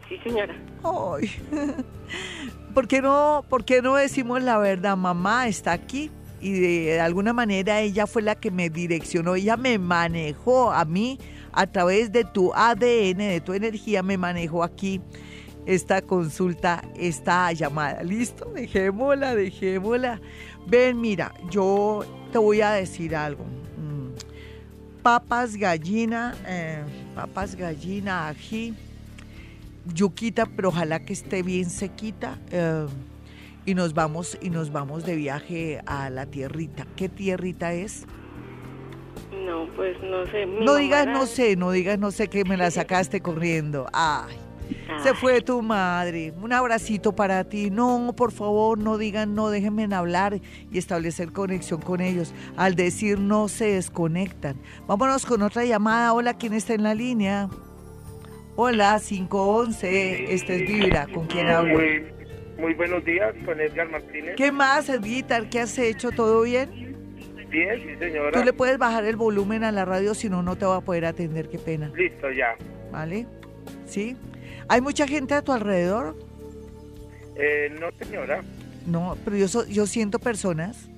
Sí, señora. Ay. ¿Por qué no, por qué no decimos la verdad? Mamá está aquí y de alguna manera ella fue la que me direccionó, ella me manejó a mí a través de tu ADN, de tu energía, me manejó aquí esta consulta, esta llamada. ¿Listo? Dejémosla, dejémosla. Ven, mira, yo te voy a decir algo. Mm, Papas, gallina, eh, papas, gallina, ají, yuquita, pero ojalá que esté bien sequita. eh, y nos vamos y nos vamos de viaje a la tierrita. ¿Qué tierrita es? No, pues no sé. No digas no sé, no digas no sé que me la sacaste corriendo. Ay, se Ay, fue tu madre. Un abracito para ti. No, por favor, no digan no, déjenme hablar y establecer conexión con ellos. Al decir no se desconectan. Vámonos con otra llamada. Hola, ¿quién está en la línea? Hola, 511. Este es Vibra. ¿Con quién hablo? Muy, muy buenos días, con Edgar Martínez. ¿Qué más, Edguitar? ¿Qué has hecho? ¿Todo bien? Bien, sí, señora. Tú le puedes bajar el volumen a la radio, si no, no te va a poder atender. Qué pena. Listo, ya. ¿Vale? ¿Sí? ¿Hay mucha gente a tu alrededor? Eh, no, señora. No, pero yo, so- yo siento personas.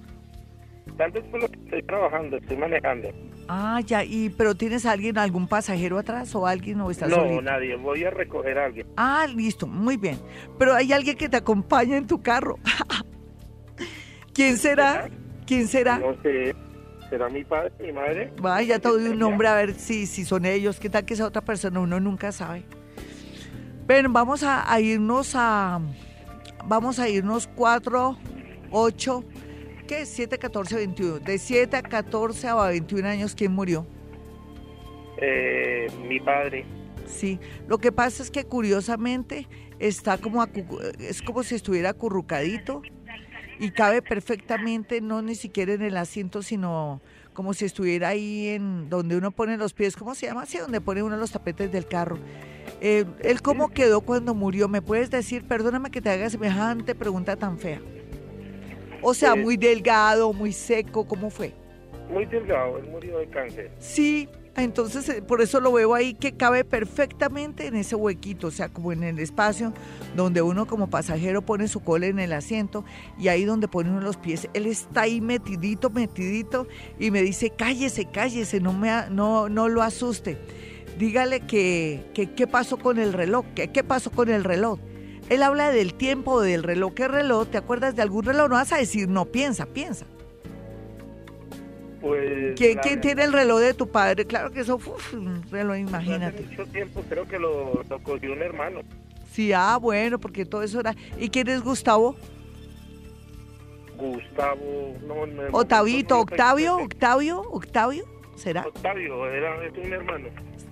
Tal vez por lo que estoy trabajando, estoy manejando. Ah, ya, y pero tienes a alguien, algún pasajero atrás o alguien o estás No, solito? nadie. Voy a recoger a alguien. Ah, listo, muy bien. Pero hay alguien que te acompaña en tu carro. ¿Quién será? ¿Quién será? No sé. ¿Será mi padre, mi madre? Vaya, te doy un nombre a ver si, si son ellos. ¿Qué tal que sea otra persona? Uno nunca sabe. Bueno, vamos a, a irnos a. Vamos a irnos 4, 8, ¿qué? 7, 14, 21. De 7 a 14 a 21 años, ¿quién murió? Eh, mi padre. Sí, lo que pasa es que curiosamente está como acu- es como si estuviera acurrucadito y cabe perfectamente, no ni siquiera en el asiento, sino como si estuviera ahí en donde uno pone los pies, ¿cómo se llama? Así, donde pone uno los tapetes del carro. Eh, ¿Él cómo quedó cuando murió? ¿Me puedes decir? Perdóname que te haga semejante pregunta tan fea. O sea, Eh. muy delgado, muy seco, ¿cómo fue? Muy delgado, él murió de cáncer. Sí, entonces eh, por eso lo veo ahí que cabe perfectamente en ese huequito, o sea, como en el espacio donde uno como pasajero pone su cola en el asiento y ahí donde pone uno los pies, él está ahí metidito, metidito y me dice, cállese, cállese, no, me, no, no lo asuste. Dígale que, que qué pasó con el reloj, que qué pasó con el reloj. Él habla del tiempo del reloj. ¿Qué reloj? ¿Te acuerdas de algún reloj? No vas a decir, no, piensa, piensa. Pues. ¿Quién, tiene el reloj de tu padre? Claro que eso, uf, un reloj, Hace imagínate. mucho tiempo creo que lo, lo cogió un hermano. Sí, ah, bueno, porque todo eso era... ¿Y quién es Gustavo? Gustavo. No, no, Otavito, no, Octavio, Octavio, Octavio, ¿será? Octavio, era, es un hermano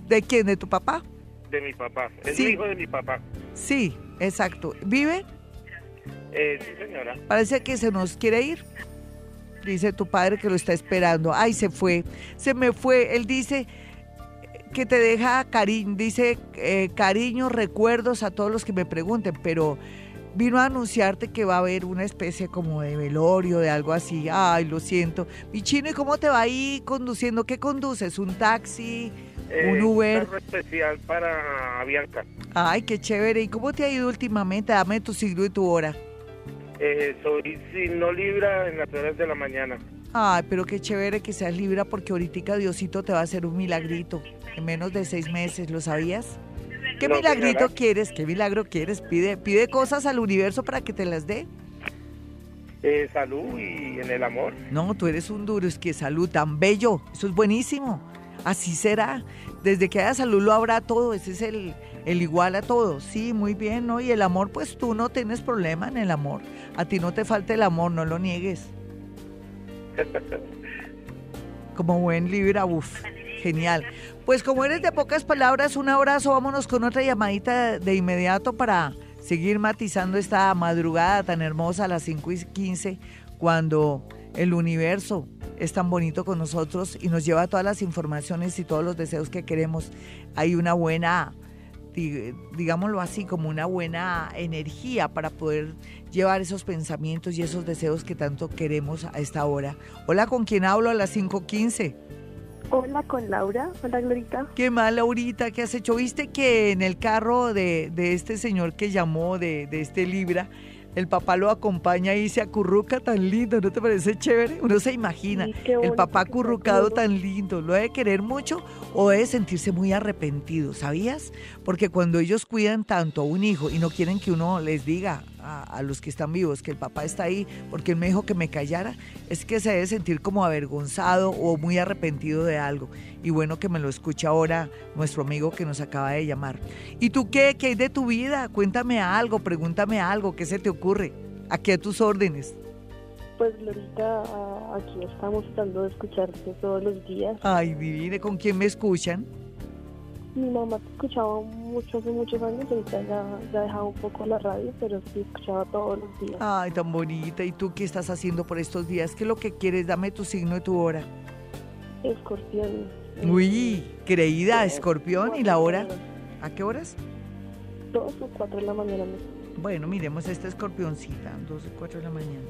¿De quién? ¿De tu papá? de mi papá. Es Sí. hijo de mi papá. Sí, exacto. ¿Vive? Eh, sí, señora. Parece que se nos quiere ir. Dice tu padre que lo está esperando. Ay, se fue. Se me fue. Él dice que te deja cariño, dice eh, cariño, recuerdos a todos los que me pregunten, pero vino a anunciarte que va a haber una especie como de velorio, de algo así. Ay, lo siento. Mi chino, ¿y cómo te va ahí conduciendo? ¿Qué conduces? ¿Un taxi? Eh, ¿Un Uber? carro especial para Bianca. Ay, qué chévere. ¿Y cómo te ha ido últimamente? Dame tu siglo y tu hora. Eh, soy signo Libra en las horas de la mañana. Ay, pero qué chévere que seas Libra porque ahorita Diosito te va a hacer un milagrito en menos de seis meses, ¿lo sabías? ¿Qué No, milagrito señora. quieres? ¿Qué milagro quieres? Pide, pide cosas al universo para que te las dé. Eh, salud y en el amor. No, tú eres un duro, es que salud tan bello, eso es buenísimo. Así será. Desde que haya salud lo habrá todo, ese es el, el igual a todo. Sí, muy bien, ¿no? Y el amor, pues tú no tienes problema en el amor. A ti no te falta el amor, no lo niegues. Como buen Libra, uff, genial. Pues como eres de pocas palabras, un abrazo, vámonos con otra llamadita de inmediato para seguir matizando esta madrugada tan hermosa a las 5 y 15, cuando el universo es tan bonito con nosotros y nos lleva todas las informaciones y todos los deseos que queremos. Hay una buena di- digámoslo así, como una buena energía para poder llevar esos pensamientos y esos deseos que tanto queremos a esta hora. Hola, ¿con quién hablo a las 5.15? Hola, con Laura. Hola, Glorita. ¿Qué mal, Laurita? ¿Qué has hecho? ¿Viste que en el carro de, de este señor que llamó, de, de este Libra, el papá lo acompaña y se acurruca tan lindo? ¿No te parece chévere? Uno se imagina Sí, qué el bonito papá acurrucado acurruca. tan lindo. ¿Lo debe querer mucho o debe sentirse muy arrepentido? ¿Sabías? Porque cuando ellos cuidan tanto a un hijo y no quieren que uno les diga a, a los que están vivos que el papá está ahí porque él me dijo que me callara, es que se debe sentir como avergonzado o muy arrepentido de algo. Y bueno que me lo escucha ahora nuestro amigo que nos acaba de llamar. ¿Y tú qué? ¿Qué hay de tu vida? Cuéntame algo, pregúntame algo, ¿qué se te ocurre? Aquí a tus órdenes. Pues, Glorita, aquí estamos tratando de escucharte todos los días. Ay, divine, ¿con quién me escuchan? Mi mamá te escuchaba mucho hace muchos años, ahorita ya, ya ha dejado un poco la radio, pero sí escuchaba todos los días. Ay, tan bonita. ¿Y tú qué estás haciendo por estos días? ¿Qué es lo que quieres? Dame tu signo y tu hora. Escorpión. Uy, creída, escorpión. ¿Y la hora? ¿A qué horas? Dos o cuatro de la mañana. Bueno, miremos esta escorpioncita, 12, 4 de la mañana.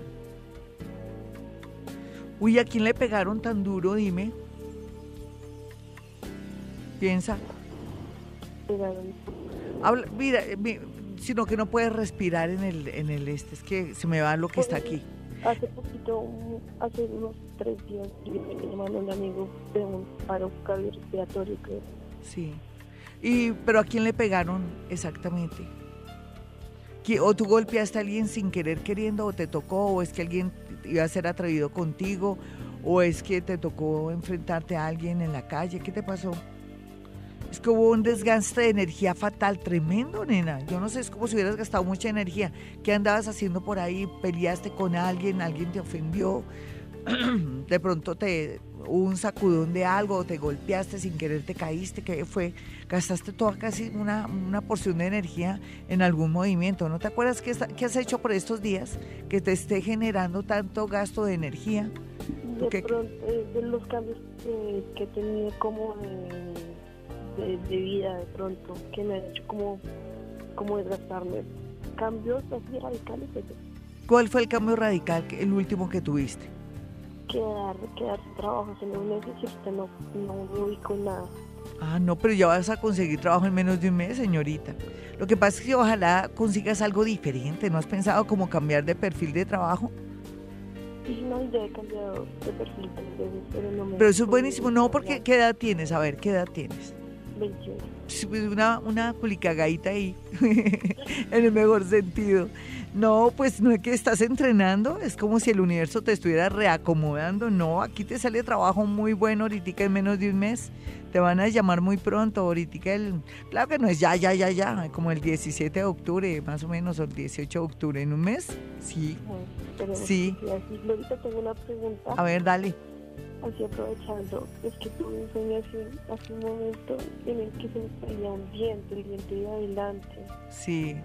Uy, ¿a quién le pegaron tan duro? Dime. Piensa. Habla, mira, eh, sino que no puedes respirar en el, en el este. Es que se me va lo que está aquí. Hace poquito, hace unos tres días, me llamaron un amigo de un paro cardiorrespiratorio que Sí. Y, pero ¿a quién le pegaron exactamente? ¿Qui- ¿O tú golpeaste a alguien sin querer queriendo o te tocó? ¿O es que alguien iba a ser atrevido contigo? ¿O es que te tocó enfrentarte a alguien en la calle? ¿Qué te pasó? Es que hubo un desgaste de energía fatal, tremendo, nena. Yo no sé, es como si hubieras gastado mucha energía. ¿Qué andabas haciendo por ahí? ¿Peleaste con alguien? ¿Alguien te ofendió? de pronto te hubo un sacudón de algo, o te golpeaste sin querer, te caíste, ¿qué fue? Gastaste toda casi una, una porción de energía en algún movimiento. ¿No te acuerdas qué, qué has hecho por estos días que te esté generando tanto gasto de energía? de ¿Qué- pronto eh, de los cambios eh, que tenido como de, de- de vida de pronto que me han hecho como como desgastarme cambios así radicales pues, ¿Cuál fue el cambio radical, el último que tuviste? quedar quedar sin trabajo en un mes y no no me ubico en nada Ah, no, pero ya vas a conseguir trabajo en menos de un mes, señorita. Lo que pasa es que ojalá consigas algo diferente. ¿No has pensado como cambiar de perfil de trabajo? y no ya he cambiado de perfil tres veces pero no me Pero eso es buenísimo. No, porque ¿qué edad tienes? A ver, ¿qué edad tienes? 21 Sí, pues, Una, una culicagadita ahí, en el mejor sentido. No, pues no es que estás entrenando, es como si el universo te estuviera reacomodando. No, aquí te sale trabajo muy bueno ahorita en menos de un mes. Te van a llamar muy pronto, ahorita el... Claro que no es ya, ya, ya, ya, como el 17 de octubre, más o menos, o el 18 de octubre, en un mes. Sí, Sí. que sea así. ahorita tengo una pregunta a ver, dale. Así aprovechando, es que tuve un sueño hace, hace un momento en el que se me caía un diente, el diente de adelante. Sí.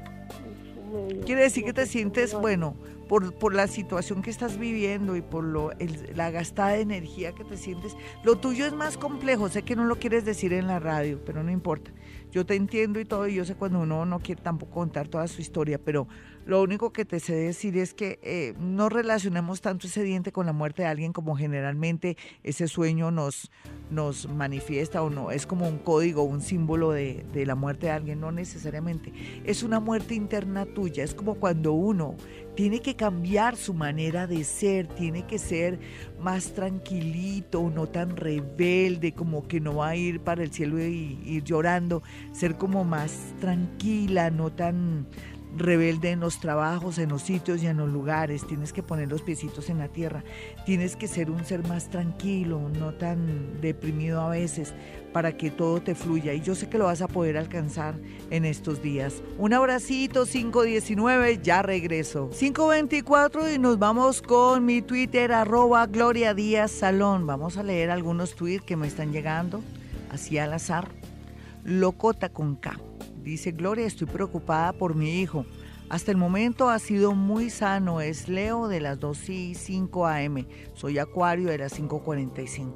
Quiere decir que te sientes, bueno, por, por la situación que estás viviendo y por lo, el- la gastada de energía que te sientes. Lo tuyo es más complejo, sé que no lo quieres decir en la radio, pero no importa. Yo te entiendo y todo, y yo sé cuando uno no quiere tampoco contar toda su historia, pero lo único que te sé decir es que eh, no relacionemos tanto ese diente con la muerte de alguien como generalmente ese sueño nos, nos manifiesta o no. Es como un código, un símbolo de, de la muerte de alguien, no necesariamente. Es una muerte interna tuya, es como cuando uno tiene que cambiar su manera de ser, tiene que ser más tranquilito, no tan rebelde, como que no va a ir para el cielo y ir llorando, ser como más tranquila, no tan rebelde en los trabajos, en los sitios y en los lugares, tienes que poner los piecitos en la tierra, tienes que ser un ser más tranquilo, no tan deprimido a veces, para que todo te fluya y yo sé que lo vas a poder alcanzar en estos días. Un abracito 519, ya regreso. 524 y nos vamos con mi Twitter arroba Gloria Díaz Salón. Vamos a leer algunos tweets que me están llegando así al azar. Locota con K. Dice Gloria, estoy preocupada por mi hijo. Hasta el momento ha sido muy sano. Es Leo de las 2 y 5 AM. Soy Acuario de las 5.45.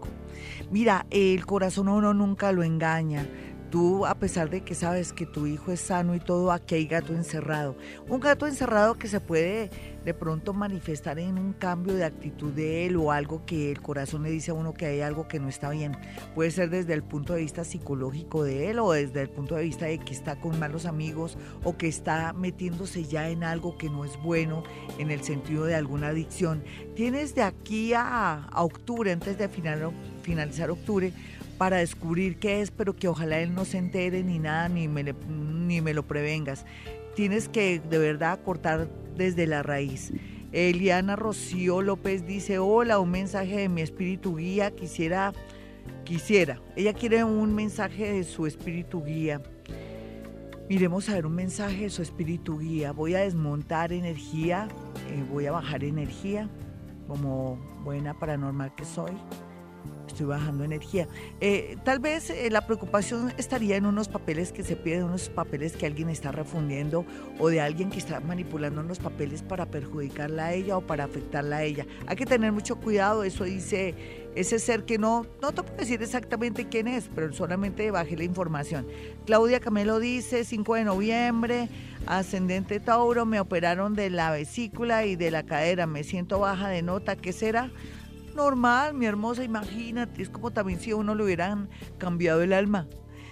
Mira, el corazón uno nunca lo engaña. Tú, a pesar de que sabes que tu hijo es sano y todo, aquí hay gato encerrado. Un gato encerrado que se puede de pronto manifestar en un cambio de actitud de él o algo que el corazón le dice a uno que hay algo que no está bien. Puede ser desde el punto de vista psicológico de él o desde el punto de vista de que está con malos amigos o que está metiéndose ya en algo que no es bueno en el sentido de alguna adicción. Tienes de aquí a, octubre, antes de finalizar octubre, para descubrir qué es, pero que ojalá él no se entere ni nada, ni me, ni me lo prevengas. Tienes que de verdad cortar desde la raíz. Eliana Rocío López dice, hola, un mensaje de mi espíritu guía, quisiera, quisiera, ella quiere un mensaje de su espíritu guía. Miremos a ver un mensaje de su espíritu guía. Voy a desmontar energía, eh, voy a bajar energía, como buena paranormal que soy estoy bajando energía. Eh, tal vez eh, la preocupación estaría en unos papeles que se piden, unos papeles que alguien está refundiendo o de alguien que está manipulando unos papeles para perjudicarla a ella o para afectarla a ella. Hay que tener mucho cuidado, eso dice ese ser que no, no te puedo decir exactamente quién es, pero solamente bajé la información. Claudia Camelo dice, 5 de noviembre, ascendente Tauro, me operaron de la vesícula y de la cadera, me siento baja de nota, ¿qué será? Normal, mi hermosa, imagínate, es como también si a uno le hubieran cambiado el alma.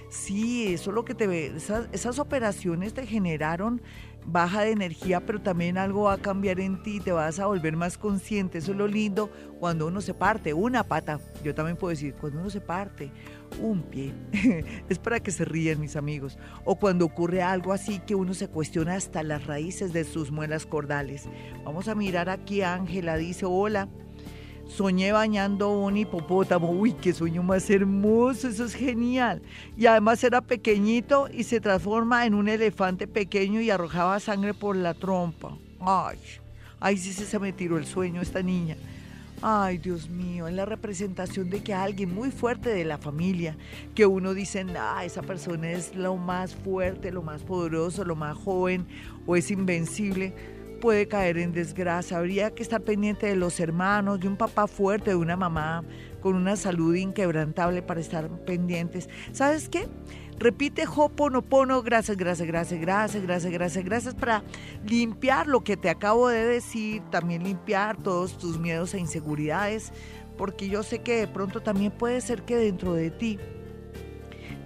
Sí, eso es lo que te ve, esas, esas operaciones te generaron baja de energía, pero también algo va a cambiar en ti, te vas a volver más consciente. Eso es lo lindo cuando uno se parte, una pata. Yo también puedo decir, cuando uno se parte un pie, es para que se ríen mis amigos. O cuando ocurre algo así que uno se cuestiona hasta las raíces de sus muelas cordales. Vamos a mirar aquí, Ángela dice, hola. Soñé bañando un hipopótamo. Uy, qué sueño más hermoso, eso es genial. Y además era pequeñito y se transforma en un elefante pequeño y arrojaba sangre por la trompa. Ay, ay, sí se me tiró el sueño esta niña. Ay, Dios mío, es la representación de que alguien muy fuerte de la familia, que uno dice, ah, esa persona es lo más fuerte, lo más poderoso, lo más joven o es invencible puede caer en desgracia. Habría que estar pendiente de los hermanos, de un papá fuerte, de una mamá con una salud inquebrantable para estar pendientes. ¿Sabes qué? Repite Hoponopono, gracias, gracias, gracias, gracias, gracias, gracias, gracias para limpiar lo que te acabo de decir, también limpiar todos tus miedos e inseguridades, porque yo sé que de pronto también puede ser que dentro de ti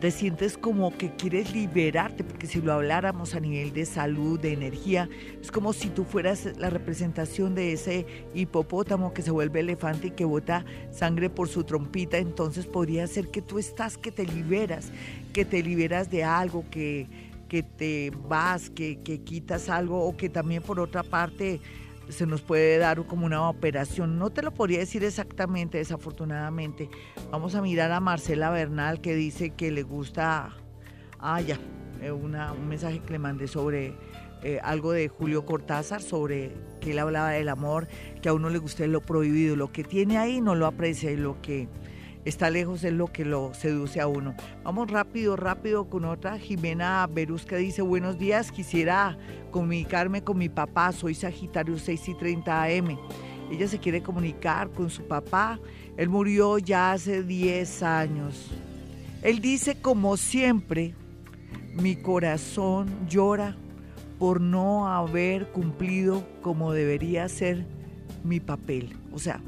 te sientes como que quieres liberarte, porque si lo habláramos a nivel de salud, de energía, es como si tú fueras la representación de ese hipopótamo que se vuelve elefante y que bota sangre por su trompita, entonces podría ser que tú estás, que te liberas, que te liberas de algo, que, que te vas, que, que quitas algo o que también por otra parte se nos puede dar como una operación. No te lo podría decir exactamente, desafortunadamente. Vamos a mirar a Marcela Bernal que dice que le gusta, ah, ya, eh, una, un mensaje que le mandé sobre eh, algo de Julio Cortázar, sobre que él hablaba del amor, que a uno le gusta lo prohibido, lo que tiene ahí no lo aprecia y lo que está lejos es lo que lo seduce a uno. Vamos rápido, rápido con otra. Jimena Berusca dice, buenos días, quisiera comunicarme con mi papá, soy Sagitario 6 y 30 AM. Ella se quiere comunicar con su papá, él murió ya hace 10 años. Él dice, como siempre, mi corazón llora por no haber cumplido como debería ser mi papel. O sea,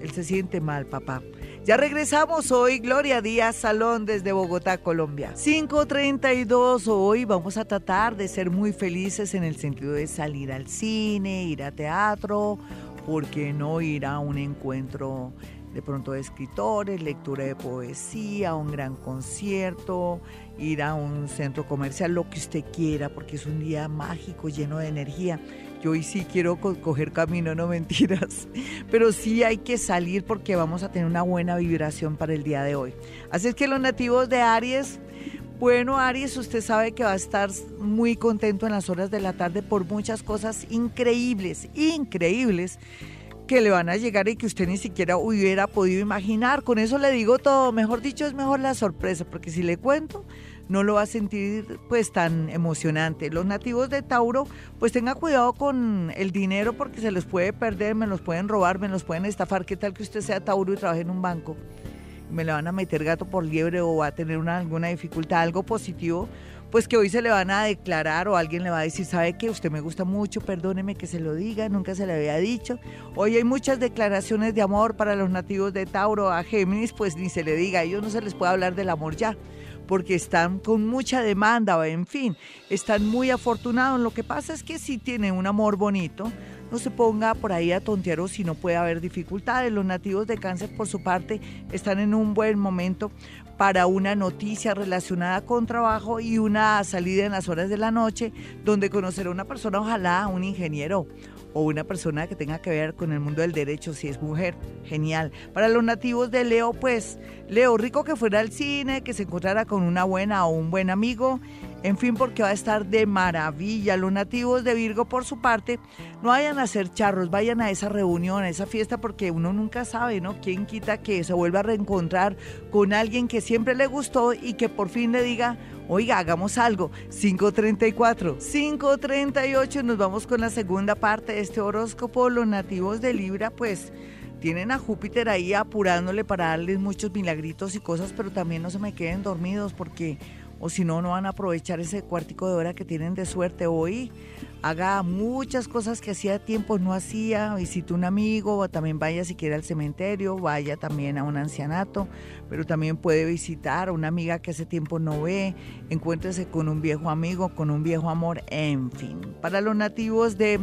él se siente mal, papá. Ya regresamos hoy, Gloria Díaz Salón desde Bogotá, Colombia. 5.32, hoy vamos a tratar de ser muy felices en el sentido de salir al cine, ir a teatro, ¿por qué no ir a un encuentro de pronto de escritores, lectura de poesía, un gran concierto, ir a un centro comercial, lo que usted quiera, porque es un día mágico, lleno de energía. Yo hoy sí quiero coger camino, no mentiras. Pero sí hay que salir porque vamos a tener una buena vibración para el día de hoy. Así es que los nativos de Aries, bueno, Aries, usted sabe que va a estar muy contento en las horas de la tarde por muchas cosas increíbles, increíbles que le van a llegar y que usted ni siquiera hubiera podido imaginar. Con eso le digo todo, mejor dicho, es mejor la sorpresa, porque si le cuento, no lo va a sentir pues tan emocionante. Los nativos de Tauro, pues tenga cuidado con el dinero porque se les puede perder, me los pueden robar, me los pueden estafar. ¿Qué tal que usted sea Tauro y trabaje en un banco? me le van a meter gato por liebre o va a tener una, alguna dificultad, algo positivo, pues que hoy se le van a declarar o alguien le va a decir, ¿sabe qué? Usted me gusta mucho, perdóneme que se lo diga, nunca se le había dicho. Hoy hay muchas declaraciones de amor para los nativos de Tauro a Géminis, pues ni se le diga, a ellos no se les puede hablar del amor ya porque están con mucha demanda, en fin, están muy afortunados. Lo que pasa es que si tiene un amor bonito, no se ponga por ahí a tontear o si no puede haber dificultades. Los nativos de cáncer, por su parte, están en un buen momento para una noticia relacionada con trabajo y una salida en las horas de la noche donde conocerá a una persona, ojalá un ingeniero o una persona que tenga que ver con el mundo del derecho, si es mujer, genial. Para los nativos de Leo, pues, Leo, rico que fuera al cine, que se encontrara con una buena o un buen amigo, en fin, porque va a estar de maravilla. Los nativos de Virgo, por su parte, no vayan a hacer charros, vayan a esa reunión, a esa fiesta, porque uno nunca sabe, ¿no? ¿Quién quita que se vuelva a reencontrar con alguien que siempre le gustó y que por fin le diga, Oiga, hagamos algo. 534, 538, nos vamos con la segunda parte de este horóscopo. Los nativos de Libra, pues tienen a Júpiter ahí apurándole para darles muchos milagritos y cosas, pero también no se me queden dormidos porque o si no, no van a aprovechar ese cuartico de hora que tienen de suerte hoy. Haga muchas cosas que hacía tiempo no hacía, visite un amigo, o también vaya si quiere al cementerio, vaya también a un ancianato, pero también puede visitar a una amiga que hace tiempo no ve, encuéntrese con un viejo amigo, con un viejo amor, en fin. Para los nativos de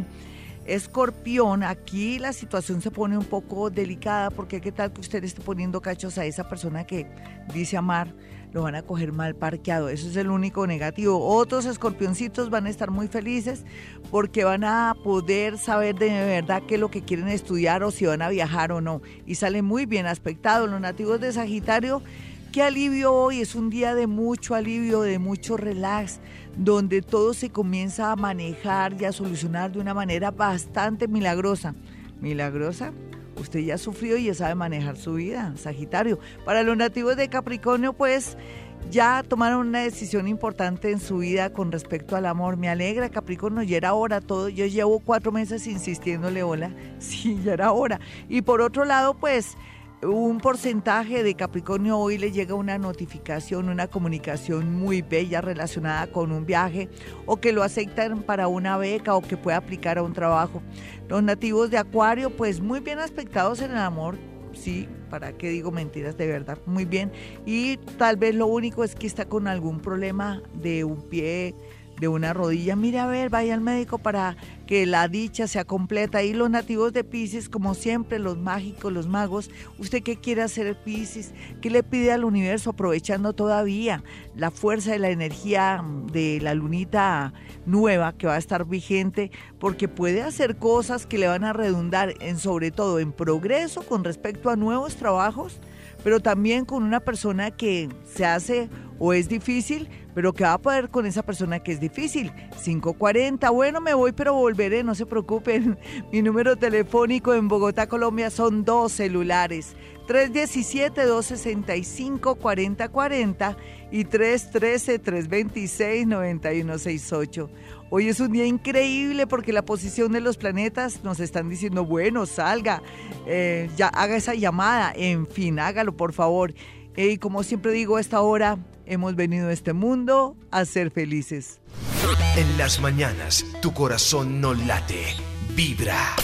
Escorpión, aquí la situación se pone un poco delicada porque qué tal que usted esté poniendo cachos a esa persona que dice amar lo van a coger mal parqueado. Eso es el único negativo. Otros escorpioncitos van a estar muy felices porque van a poder saber de verdad qué es lo que quieren estudiar o si van a viajar o no. Y salen muy bien aspectados. Los nativos de Sagitario, qué alivio hoy. Es un día de mucho alivio, de mucho relax, donde todo se comienza a manejar y a solucionar de una manera bastante milagrosa. ¿Milagrosa? Usted ya sufrió y ya sabe manejar su vida, Sagitario. Para los nativos de Capricornio, pues ya tomaron una decisión importante en su vida con respecto al amor. Me alegra, Capricornio, ya era hora todo. Yo llevo cuatro meses insistiéndole, hola, sí, ya era hora. Y por otro lado, pues un porcentaje de Capricornio hoy le llega una notificación, una comunicación muy bella relacionada con un viaje o que lo aceptan para una beca o que puede aplicar a un trabajo. Los nativos de Acuario, pues muy bien aspectados en el amor, sí, ¿para qué digo mentiras de verdad? Muy bien. Y tal vez lo único es que está con algún problema de un pie de una rodilla, mire a ver, vaya al médico para que la dicha sea completa. Y los nativos de Pisces, como siempre, los mágicos, los magos, ¿usted qué quiere hacer Pisces? ¿Qué le pide al universo aprovechando todavía la fuerza de la energía de la lunita nueva que va a estar vigente? Porque puede hacer cosas que le van a redundar en sobre todo en progreso con respecto a nuevos trabajos, pero también con una persona que se hace o es difícil, pero ¿qué va a poder con esa persona que es difícil? 540, bueno, me voy, pero volveré, no se preocupen. Mi número telefónico en Bogotá, Colombia, son dos celulares. 317-265-4040 y 313-326-9168. Hoy es un día increíble porque la posición de los planetas nos están diciendo, bueno, salga, eh, ya haga esa llamada, en fin, hágalo por favor. Y como siempre digo, a esta hora hemos venido a este mundo a ser felices. En las mañanas, tu corazón no late, vibra.